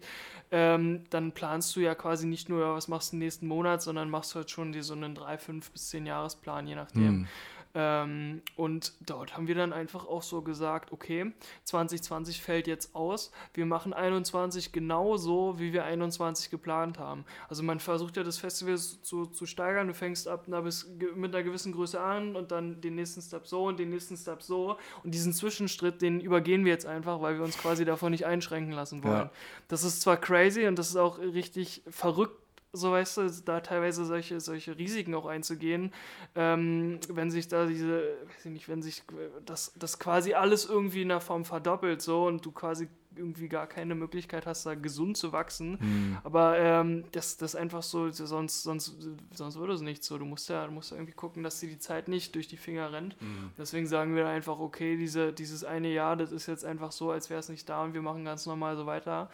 ähm, dann planst du ja quasi nicht nur, was machst du nächsten Monat, sondern machst halt schon dir so einen 3, 5 bis 10 Jahresplan, je nachdem. Mhm. Ähm, und dort haben wir dann einfach auch so gesagt, okay, 2020 fällt jetzt aus, wir machen 21 genauso, wie wir 21 geplant haben. Also man versucht ja das Festival zu, zu steigern, du fängst ab einer bis, mit einer gewissen Größe an und dann den nächsten Step so und den nächsten Step so und diesen Zwischenschritt, den übergehen wir jetzt einfach, weil wir uns quasi davon nicht einschränken lassen wollen. Ja. Das ist zwar crazy und das ist auch richtig verrückt, so weißt du, da teilweise solche, solche Risiken auch einzugehen, ähm, wenn sich da diese, weiß ich nicht, wenn sich das, das quasi alles irgendwie in der Form verdoppelt so und du quasi irgendwie gar keine Möglichkeit hast, da gesund zu wachsen. Mhm. Aber ähm, das, das ist einfach so, sonst, sonst, sonst würde es nicht so. Du musst ja, du musst ja irgendwie gucken, dass dir die Zeit nicht durch die Finger rennt. Mhm. Deswegen sagen wir einfach, okay, diese, dieses eine Jahr, das ist jetzt einfach so, als wäre es nicht da und wir machen ganz normal so weiter.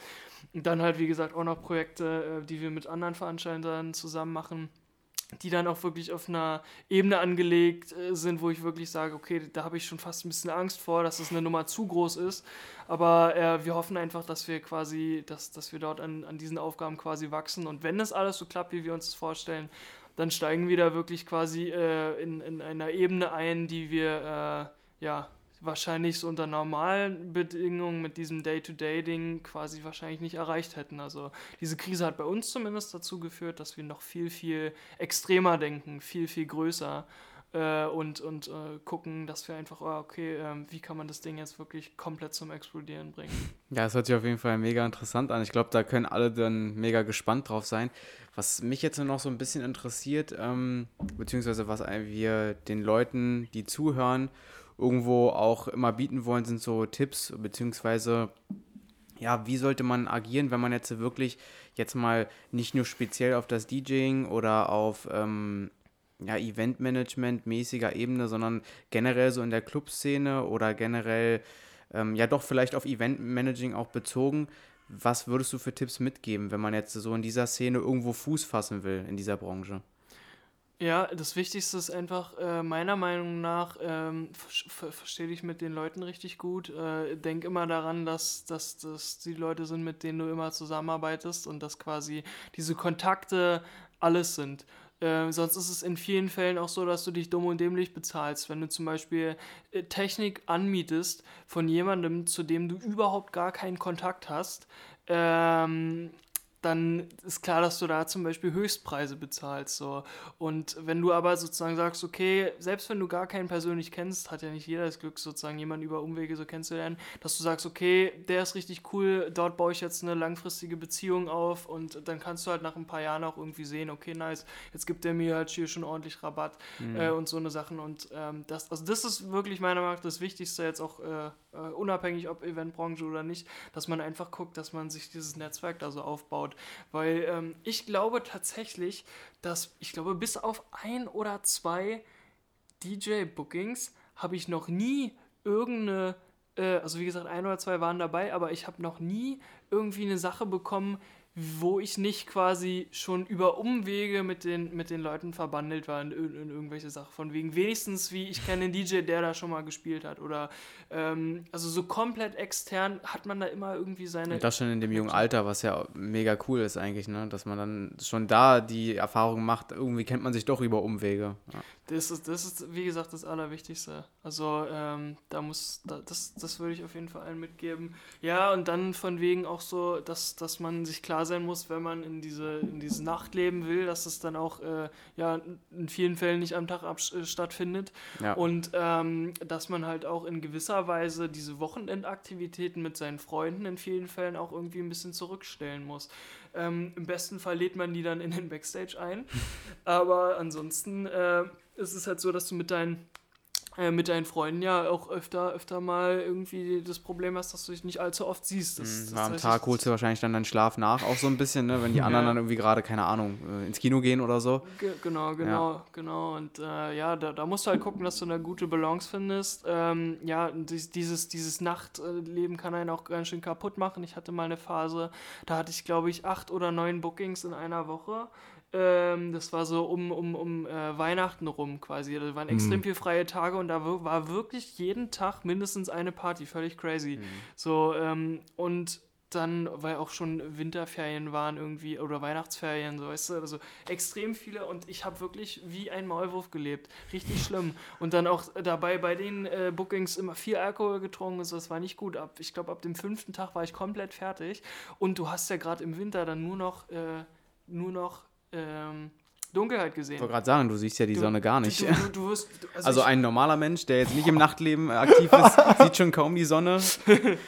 Und dann halt, wie gesagt, auch noch Projekte, äh, die wir mit anderen Veranstaltern zusammen machen die dann auch wirklich auf einer Ebene angelegt äh, sind, wo ich wirklich sage, okay, da habe ich schon fast ein bisschen Angst vor, dass es eine Nummer zu groß ist. Aber äh, wir hoffen einfach, dass wir quasi, dass, dass wir dort an, an diesen Aufgaben quasi wachsen. Und wenn das alles so klappt, wie wir uns das vorstellen, dann steigen wir da wirklich quasi äh, in, in einer Ebene ein, die wir äh, ja wahrscheinlich so unter normalen Bedingungen mit diesem Day-to-Day-Ding quasi wahrscheinlich nicht erreicht hätten. Also diese Krise hat bei uns zumindest dazu geführt, dass wir noch viel, viel extremer denken, viel, viel größer äh, und, und äh, gucken, dass wir einfach, oh, okay, äh, wie kann man das Ding jetzt wirklich komplett zum Explodieren bringen. Ja, es hört sich auf jeden Fall mega interessant an. Ich glaube, da können alle dann mega gespannt drauf sein. Was mich jetzt noch so ein bisschen interessiert, ähm, beziehungsweise was wir den Leuten, die zuhören, irgendwo auch immer bieten wollen, sind so Tipps, beziehungsweise ja, wie sollte man agieren, wenn man jetzt wirklich jetzt mal nicht nur speziell auf das DJing oder auf ähm, ja, Eventmanagement mäßiger Ebene, sondern generell so in der Clubszene oder generell ähm, ja doch vielleicht auf Eventmanaging auch bezogen. Was würdest du für Tipps mitgeben, wenn man jetzt so in dieser Szene irgendwo Fuß fassen will in dieser Branche? Ja, das Wichtigste ist einfach, äh, meiner Meinung nach, ähm, ver verstehe dich mit den Leuten richtig gut. Äh, denk immer daran, dass, dass das die Leute sind, mit denen du immer zusammenarbeitest und dass quasi diese Kontakte alles sind. Äh, sonst ist es in vielen Fällen auch so, dass du dich dumm und dämlich bezahlst. Wenn du zum Beispiel äh, Technik anmietest von jemandem, zu dem du überhaupt gar keinen Kontakt hast, ähm, dann ist klar, dass du da zum Beispiel Höchstpreise bezahlst. So. Und wenn du aber sozusagen sagst, okay, selbst wenn du gar keinen persönlich kennst, hat ja nicht jeder das Glück, sozusagen jemanden über Umwege so kennenzulernen, dass du sagst, okay, der ist richtig cool, dort baue ich jetzt eine langfristige Beziehung auf und dann kannst du halt nach ein paar Jahren auch irgendwie sehen, okay, nice, jetzt gibt der mir halt hier schon ordentlich Rabatt mhm. äh, und so eine Sachen. Und ähm, das, also das ist wirklich meiner Meinung nach das Wichtigste jetzt auch äh, uh, unabhängig ob Eventbranche oder nicht, dass man einfach guckt, dass man sich dieses Netzwerk da so aufbaut. Weil ähm, ich glaube tatsächlich, dass ich glaube, bis auf ein oder zwei DJ-Bookings habe ich noch nie irgendeine, äh, also wie gesagt, ein oder zwei waren dabei, aber ich habe noch nie irgendwie eine Sache bekommen, wo ich nicht quasi schon über Umwege mit den, mit den Leuten verbandelt war in, in, irgendwelche Sachen. Von wegen wenigstens, wie ich kenne einen DJ, der da schon mal gespielt hat. Oder ähm, also so komplett extern hat man da immer irgendwie seine. Und das schon in dem jungen Alter, was ja mega cool ist eigentlich, ne? Dass man dann schon da die Erfahrung macht, irgendwie kennt man sich doch über Umwege. Ja. Das ist, das ist, wie gesagt, das Allerwichtigste. Also ähm, da muss, da, das, das würde ich auf jeden Fall allen mitgeben. Ja, und dann von wegen auch so, dass, dass man sich klar sein muss, wenn man in diese, in dieses Nachtleben will, dass es dann auch äh, ja, in vielen Fällen nicht am Tag ab, äh, stattfindet. Ja. Und ähm, dass man halt auch in gewisser Weise diese Wochenendaktivitäten mit seinen Freunden in vielen Fällen auch irgendwie ein bisschen zurückstellen muss. Ähm, Im besten Fall lädt man die dann in den Backstage ein. Aber ansonsten äh, ist es halt so, dass du mit deinen äh, mit deinen Freunden ja auch öfter, öfter mal irgendwie das Problem hast, dass du dich nicht allzu oft siehst. Das, mhm, das am Tag holst du wahrscheinlich dann deinen Schlaf nach, auch so ein bisschen, ne? wenn die anderen ja. dann irgendwie gerade, keine Ahnung, äh, ins Kino gehen oder so. Ge genau, genau, ja. genau. Und äh, ja, da, da musst du halt gucken, dass du eine gute Balance findest. Ähm, ja, dieses, dieses Nachtleben kann einen auch ganz schön kaputt machen. Ich hatte mal eine Phase, da hatte ich, glaube ich, acht oder neun Bookings in einer Woche. Ähm, das war so um, um, um äh, Weihnachten rum quasi. Da waren extrem mhm. viele freie Tage und da war wirklich jeden Tag mindestens eine Party. Völlig crazy. Mhm. So, ähm, und dann, weil auch schon Winterferien waren irgendwie oder Weihnachtsferien, so weißt du, also extrem viele und ich habe wirklich wie ein Maulwurf gelebt. Richtig schlimm. Und dann auch dabei bei den äh, Bookings immer viel Alkohol getrunken, so, das war nicht gut. Ab, ich glaube, ab dem fünften Tag war ich komplett fertig. Und du hast ja gerade im Winter dann nur noch, äh, nur noch, ähm, Dunkelheit gesehen. Ich wollte gerade sagen, du siehst ja die Du- Sonne gar nicht. Du, du, wirst, also, Also ein normaler Mensch, der jetzt nicht im Nachtleben aktiv ist, sieht schon kaum die Sonne.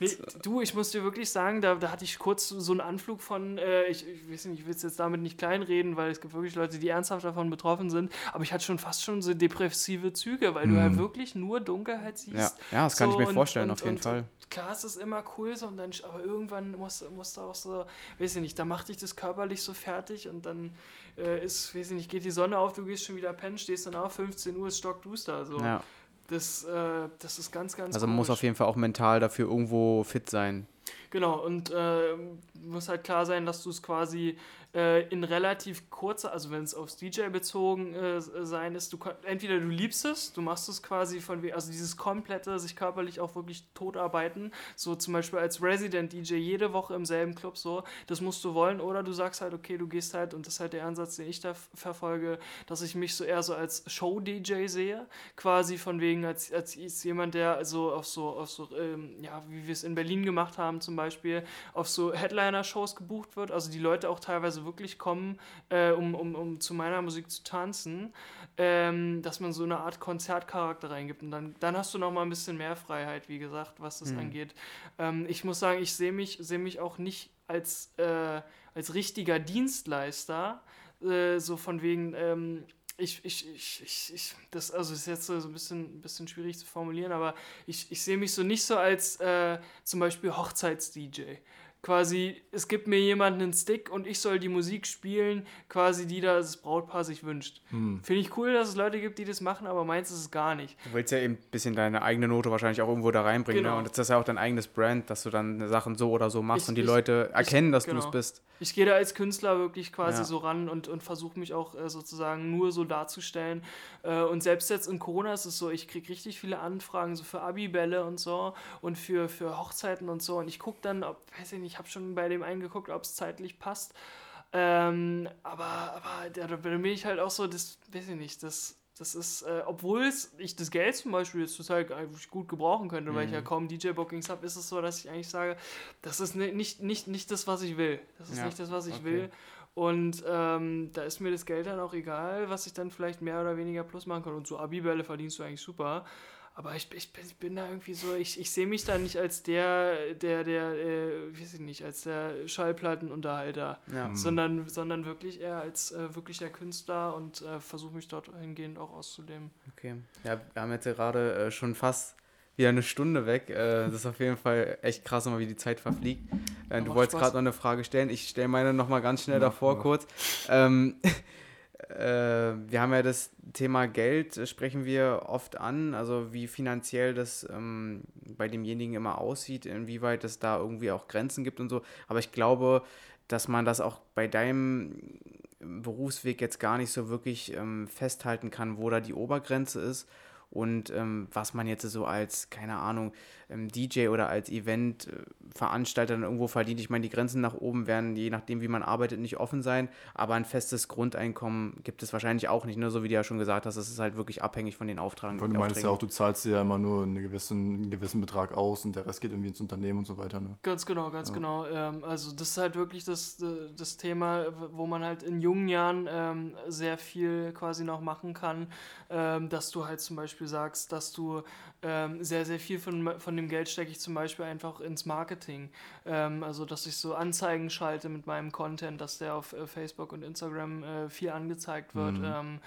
Nee, du, ich muss dir wirklich sagen, da, da hatte ich kurz so einen Anflug von, äh, ich, ich weiß nicht, ich will es jetzt damit nicht kleinreden, weil es gibt wirklich Leute, die ernsthaft davon betroffen sind, aber ich hatte schon fast schon so depressive Züge, weil du ja wirklich nur Dunkelheit siehst. ja, ja, das kann So, ich mir und- vorstellen, und- auf jeden und- Fall. Klar, es ist immer cool, so, und dann, aber irgendwann muss, muss da auch so, weiß ich nicht, da macht dich das körperlich so fertig und dann äh, ist, weiß ich nicht, geht die Sonne auf, du gehst schon wieder pennen, stehst dann auf, 15 Uhr ist stockduster. So. Ja. Das, äh, das ist ganz, ganz Also man muss auf jeden Fall auch mental dafür irgendwo fit sein. Genau, und äh, muss halt klar sein, dass du es quasi äh, in relativ kurzer, also wenn es aufs DJ bezogen äh, sein ist, du entweder du liebst es, du machst es quasi von, we- also dieses komplette, sich körperlich auch wirklich totarbeiten, so zum Beispiel als Resident DJ jede Woche im selben Club so, das musst du wollen, oder du sagst halt, okay, du gehst halt, und das ist halt der Ansatz, den ich da verfolge, dass ich mich so eher so als Show-DJ sehe, quasi von wegen als, als jemand, der so auf so, auf so ähm, ja, wie wir es in Berlin gemacht haben zum Beispiel, auf so Headliner-Shows gebucht wird, also die Leute auch teilweise wirklich kommen, äh, um, um, um zu meiner Musik zu tanzen, ähm, dass man so eine Art Konzertcharakter reingibt und dann, dann hast du noch mal ein bisschen mehr Freiheit, wie gesagt, was das angeht. Ähm, ich muss sagen, ich sehe mich, sehe mich auch nicht als, äh, als richtiger Dienstleister, äh, so von wegen, ähm, ich, ich, ich, ich, ich, das also ist jetzt so ein bisschen, bisschen schwierig zu formulieren, aber ich, ich sehe mich so nicht so als äh, zum Beispiel Hochzeits-DJ. Quasi, es gibt mir jemanden einen Stick und ich soll die Musik spielen, quasi die das Brautpaar sich wünscht. Finde ich cool, dass es Leute gibt, die das machen, aber meins ist es gar nicht. Du willst ja eben ein bisschen deine eigene Note wahrscheinlich auch irgendwo da reinbringen. Genau. Ne? Und das ist ja auch dein eigenes Brand, dass du dann Sachen so oder so machst Ich- und die ich- Leute erkennen, dass du genau. es bist. Ich gehe da als Künstler wirklich quasi Ja. so ran und, und versuche mich auch äh, sozusagen nur so darzustellen. Äh, und selbst jetzt in Corona ist es so, ich kriege richtig viele Anfragen so für Abibälle und so und für, für Hochzeiten und so. Und ich gucke dann, ob, weiß ich nicht, ich habe schon bei dem einen geguckt, ob es zeitlich passt. Ähm, aber aber da, da bin ich halt auch so, das weiß ich nicht, das, das ist, äh, obwohl ich das Geld zum Beispiel jetzt total eigentlich gut gebrauchen könnte, weil ich ja kaum DJ-Bookings habe, ist es so, dass ich eigentlich sage, das ist ni- nicht, nicht, nicht das, was ich will. Das ist Ja, nicht das, was ich okay. will. Und ähm, da ist mir das Geld dann auch egal, was ich dann vielleicht mehr oder weniger plus machen kann. Und so Abibälle verdienst du eigentlich super. Aber ich, ich, bin, ich bin da irgendwie so, ich, ich sehe mich da nicht als der, der, der, äh, weiß ich nicht, als der Schallplattenunterhalter, Ja. sondern, sondern wirklich eher als äh, wirklicher Künstler und äh, versuche mich dort hingehend auch auszuleben. Okay. Ja, wir haben jetzt gerade äh, schon fast wieder eine Stunde weg. Äh, das ist auf jeden Fall echt krass, immer wie die Zeit verfliegt. Äh, du wolltest gerade noch eine Frage stellen. Ich stelle meine nochmal ganz schnell Mach, davor mach. kurz. Ähm, äh, wir haben ja das Thema Geld, äh, sprechen wir oft an. Also wie finanziell das ähm, bei demjenigen immer aussieht, inwieweit es da irgendwie auch Grenzen gibt und so. Aber ich glaube, dass man das auch bei deinem Berufsweg jetzt gar nicht so wirklich ähm, festhalten kann, wo da die Obergrenze ist und ähm, was man jetzt so als, keine Ahnung, ähm, DJ oder als Event-Veranstalter dann irgendwo verdient. Ich meine, die Grenzen nach oben werden, je nachdem, wie man arbeitet, nicht offen sein, aber ein festes Grundeinkommen gibt es wahrscheinlich auch nicht, ne? so wie du ja schon gesagt hast, es ist halt wirklich abhängig von den Auftragen. Weil du meinst ja auch, du zahlst dir ja immer nur einen gewissen, einen gewissen Betrag aus und der Rest geht irgendwie ins Unternehmen und so weiter. Ne? Ganz genau, ganz genau. Ähm, also das ist halt wirklich das, äh, das Thema, wo man halt in jungen Jahren ähm, sehr viel quasi noch machen kann, ähm, dass du halt zum Beispiel sagst, dass du ähm, sehr, sehr viel von, von dem Geld stecke ich zum Beispiel einfach ins Marketing. Ähm, also dass ich so Anzeigen schalte mit meinem Content, dass der auf äh, Facebook und Instagram äh, viel angezeigt wird. Mhm. Ähm,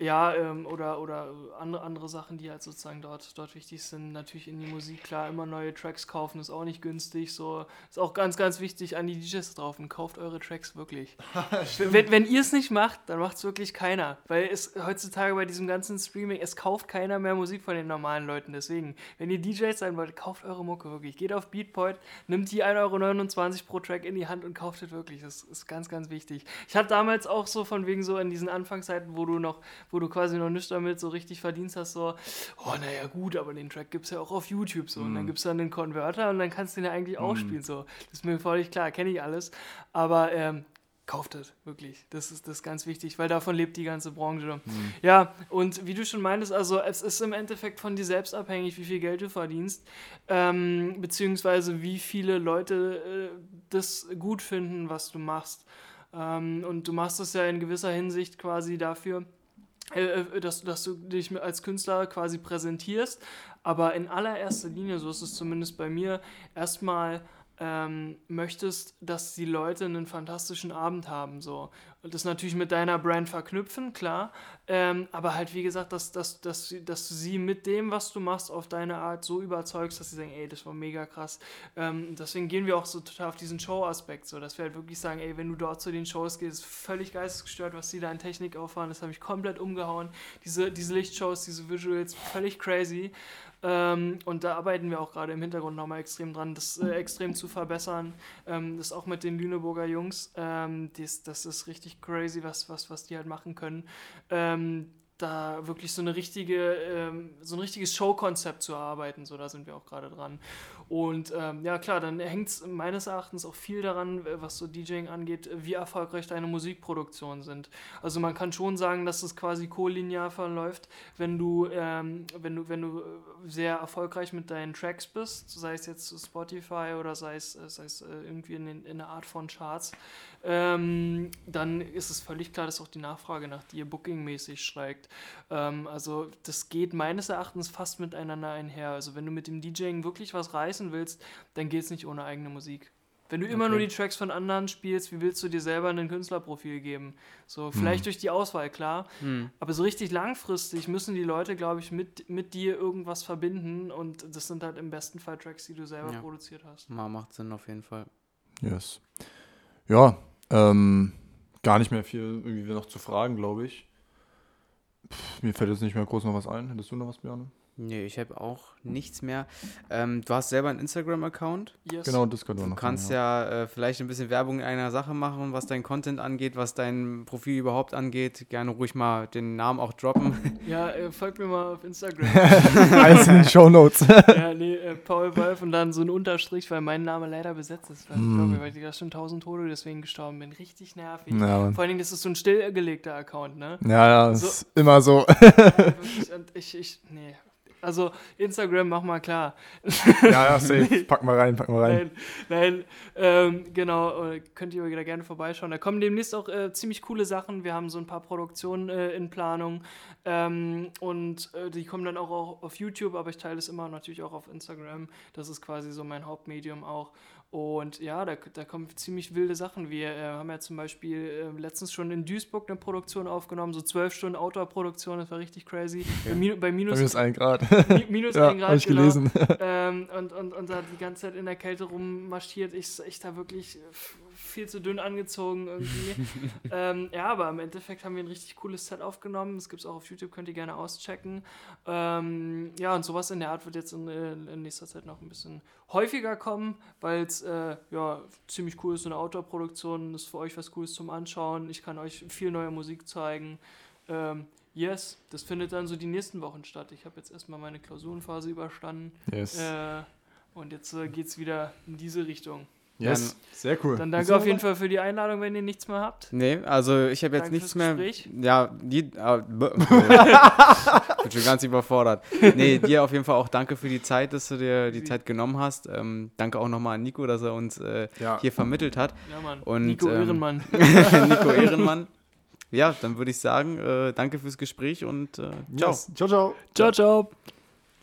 ja, ähm, oder, oder andere, andere Sachen, die halt sozusagen dort, dort wichtig sind. Natürlich in die Musik, klar, immer neue Tracks kaufen ist auch nicht günstig. So ist auch ganz, ganz wichtig an die DJs drauf. Und kauft eure Tracks wirklich. wenn wenn ihr es nicht macht, dann macht es wirklich keiner. Weil es heutzutage bei diesem ganzen Streaming, es kauft keiner mehr Musik von den normalen Leuten. Deswegen, wenn ihr DJs sein wollt, kauft eure Mucke wirklich. Geht auf Beatpoint, nimmt die 1,29 Euro pro Track in die Hand und kauft es wirklich. Das ist ganz, ganz wichtig. Ich hatte damals auch so von wegen so in diesen Anfangszeiten, wo du noch, wo du quasi noch nicht damit so richtig verdienst hast, so, oh, naja, gut, aber den Track gibt es ja auch auf YouTube so. Und dann Mhm. gibt es dann den Konverter und dann kannst du den ja eigentlich auch Mhm. spielen. So. Das ist mir völlig klar, kenne ich alles. Aber ähm, kauft es, wirklich. Das ist das ist ganz wichtig, weil davon lebt die ganze Branche. Mhm. Ja, und wie du schon meintest, also es ist im Endeffekt von dir selbst abhängig, wie viel Geld du verdienst, ähm, beziehungsweise wie viele Leute äh, das gut finden, was du machst. Ähm, und du machst es ja in gewisser Hinsicht quasi dafür, äh, äh, dass, dass du dich als Künstler quasi präsentierst, aber in allererster Linie, so ist es zumindest bei mir, erstmal ähm, möchtest, dass die Leute einen fantastischen Abend haben. So. Und das natürlich mit deiner Brand verknüpfen, klar. Ähm, aber halt, wie gesagt, dass, dass, dass, dass du sie mit dem, was du machst, auf deine Art so überzeugst, dass sie sagen, ey, das war mega krass. Ähm, deswegen gehen wir auch so total auf diesen Show-Aspekt, so dass wir halt wirklich sagen, ey, wenn du dort zu den Shows gehst, ist völlig geistesgestört, was die da in Technik auffahren. Das habe ich komplett umgehauen. Diese, diese Lichtshows, diese Visuals, völlig crazy. Ähm, und da arbeiten wir auch gerade im Hintergrund nochmal extrem dran, das äh, extrem zu verbessern. Ähm, das auch mit den Lüneburger Jungs. Ähm, dies, das ist richtig crazy, was, was, was die halt machen können. Ähm, da wirklich so eine richtige, ähm, so ein richtiges Showkonzept zu erarbeiten, so da sind wir auch gerade dran. Und ähm, ja klar, dann hängt es meines Erachtens auch viel daran, äh, was so DJing angeht, wie erfolgreich deine Musikproduktionen sind. Also man kann schon sagen, dass es quasi kollinear verläuft, wenn du, ähm, wenn du, wenn du äh, sehr erfolgreich mit deinen Tracks bist, sei es jetzt Spotify oder sei es, äh, sei es äh, irgendwie in, in einer Art von Charts, ähm, dann ist es völlig klar, dass auch die Nachfrage nach dir bookingmäßig steigt. Ähm, also das geht meines Erachtens fast miteinander einher. Also wenn du mit dem DJing wirklich was reißen willst, dann geht es nicht ohne eigene Musik. Wenn du immer Okay. nur die Tracks von anderen spielst, wie willst du dir selber ein Künstlerprofil geben? So, vielleicht durch die Auswahl, klar. Hm. Aber so richtig langfristig müssen die Leute, glaube ich, mit, mit dir irgendwas verbinden. Und das sind halt im besten Fall Tracks, die du selber Ja. produziert hast. Ma- Macht Sinn auf jeden Fall. Yes. Ja, ähm, gar nicht mehr viel irgendwie noch zu fragen, glaube ich. Pff, mir fällt jetzt nicht mehr groß noch was ein. Hättest du noch was, Björn? Nee, ich habe auch nichts mehr. Ähm, du hast selber einen Instagram-Account. Yes. Genau, Discord war Du noch. kannst drin, ja, äh, vielleicht ein bisschen Werbung in einer Sache machen, was dein Content angeht, was dein Profil überhaupt angeht. Gerne ruhig mal den Namen auch droppen. Ja, äh, folgt mir mal auf Instagram. Alles in den Shownotes. ja, nee, äh, Paul Wolf und dann so ein Unterstrich, weil mein Name leider besetzt ist. Weil, Mm. ich glaube, weil ich da schon tausend Tode deswegen gestorben bin. Richtig nervig. ja. Vor allen Dingen, das ist so ein stillgelegter Account, ne? ja, ja, So- ist immer so. Wirklich, und ich, ich, nee. Also, Instagram, mach mal klar. ja, ja, safe. Pack mal rein, pack mal rein. Nein, nein, ähm, genau, äh, könnt ihr da gerne vorbeischauen. Da kommen demnächst auch äh, ziemlich coole Sachen. Wir haben so ein paar Produktionen äh, in Planung ähm, und äh, die kommen dann auch, auch auf YouTube, aber ich teile es immer natürlich auch auf Instagram. Das ist quasi so mein Hauptmedium auch. Und ja, da, da kommen ziemlich wilde Sachen. Wir äh, haben ja zum Beispiel äh, letztens schon in Duisburg eine Produktion aufgenommen, so zwölf Stunden Outdoor-Produktion, das war richtig crazy. Bei, Minu bei Bei minus, mir ist ein Grad. Mi- minus ja, ein Grad, habe ich genau gelesen. ähm, und, und, und da die ganze Zeit in der Kälte rummarschiert. Ich, ich da wirklich f- viel zu dünn angezogen irgendwie. ähm, ja, aber im Endeffekt haben wir ein richtig cooles Set aufgenommen. Das gibt es auch auf YouTube, könnt ihr gerne auschecken. Ähm, ja, und sowas in der Art wird jetzt in, äh, in nächster Zeit noch ein bisschen häufiger kommen, weil es äh, ja, ziemlich cool ist, so eine Outdoor-Produktion. Ist für euch was Cooles zum Anschauen. Ich kann euch viel neue Musik zeigen. Ähm, yes, das findet dann so die nächsten Wochen statt. Ich habe jetzt erstmal meine Klausurenphase überstanden. Yes. Äh, und jetzt äh, geht es wieder in diese Richtung. Yes. Sehr cool. Dann danke auf jeden Fall für die Einladung, wenn ihr nichts mehr habt. Nee, also ich habe jetzt Danke nichts fürs mehr. Gespräch. Ja, die. Äh, b- ich bin schon ganz überfordert. Nee, dir auf jeden Fall auch danke für die Zeit, dass du dir die. Zeit genommen hast. Ähm, danke auch nochmal an Nico, dass er uns äh, Ja. hier vermittelt hat. Ja, Mann. Und, Nico ähm, Ehrenmann. Nico Ehrenmann. Ja, dann würde ich sagen, äh, danke fürs Gespräch und äh, ciao. Yes. Ciao, ciao. Ciao, ciao.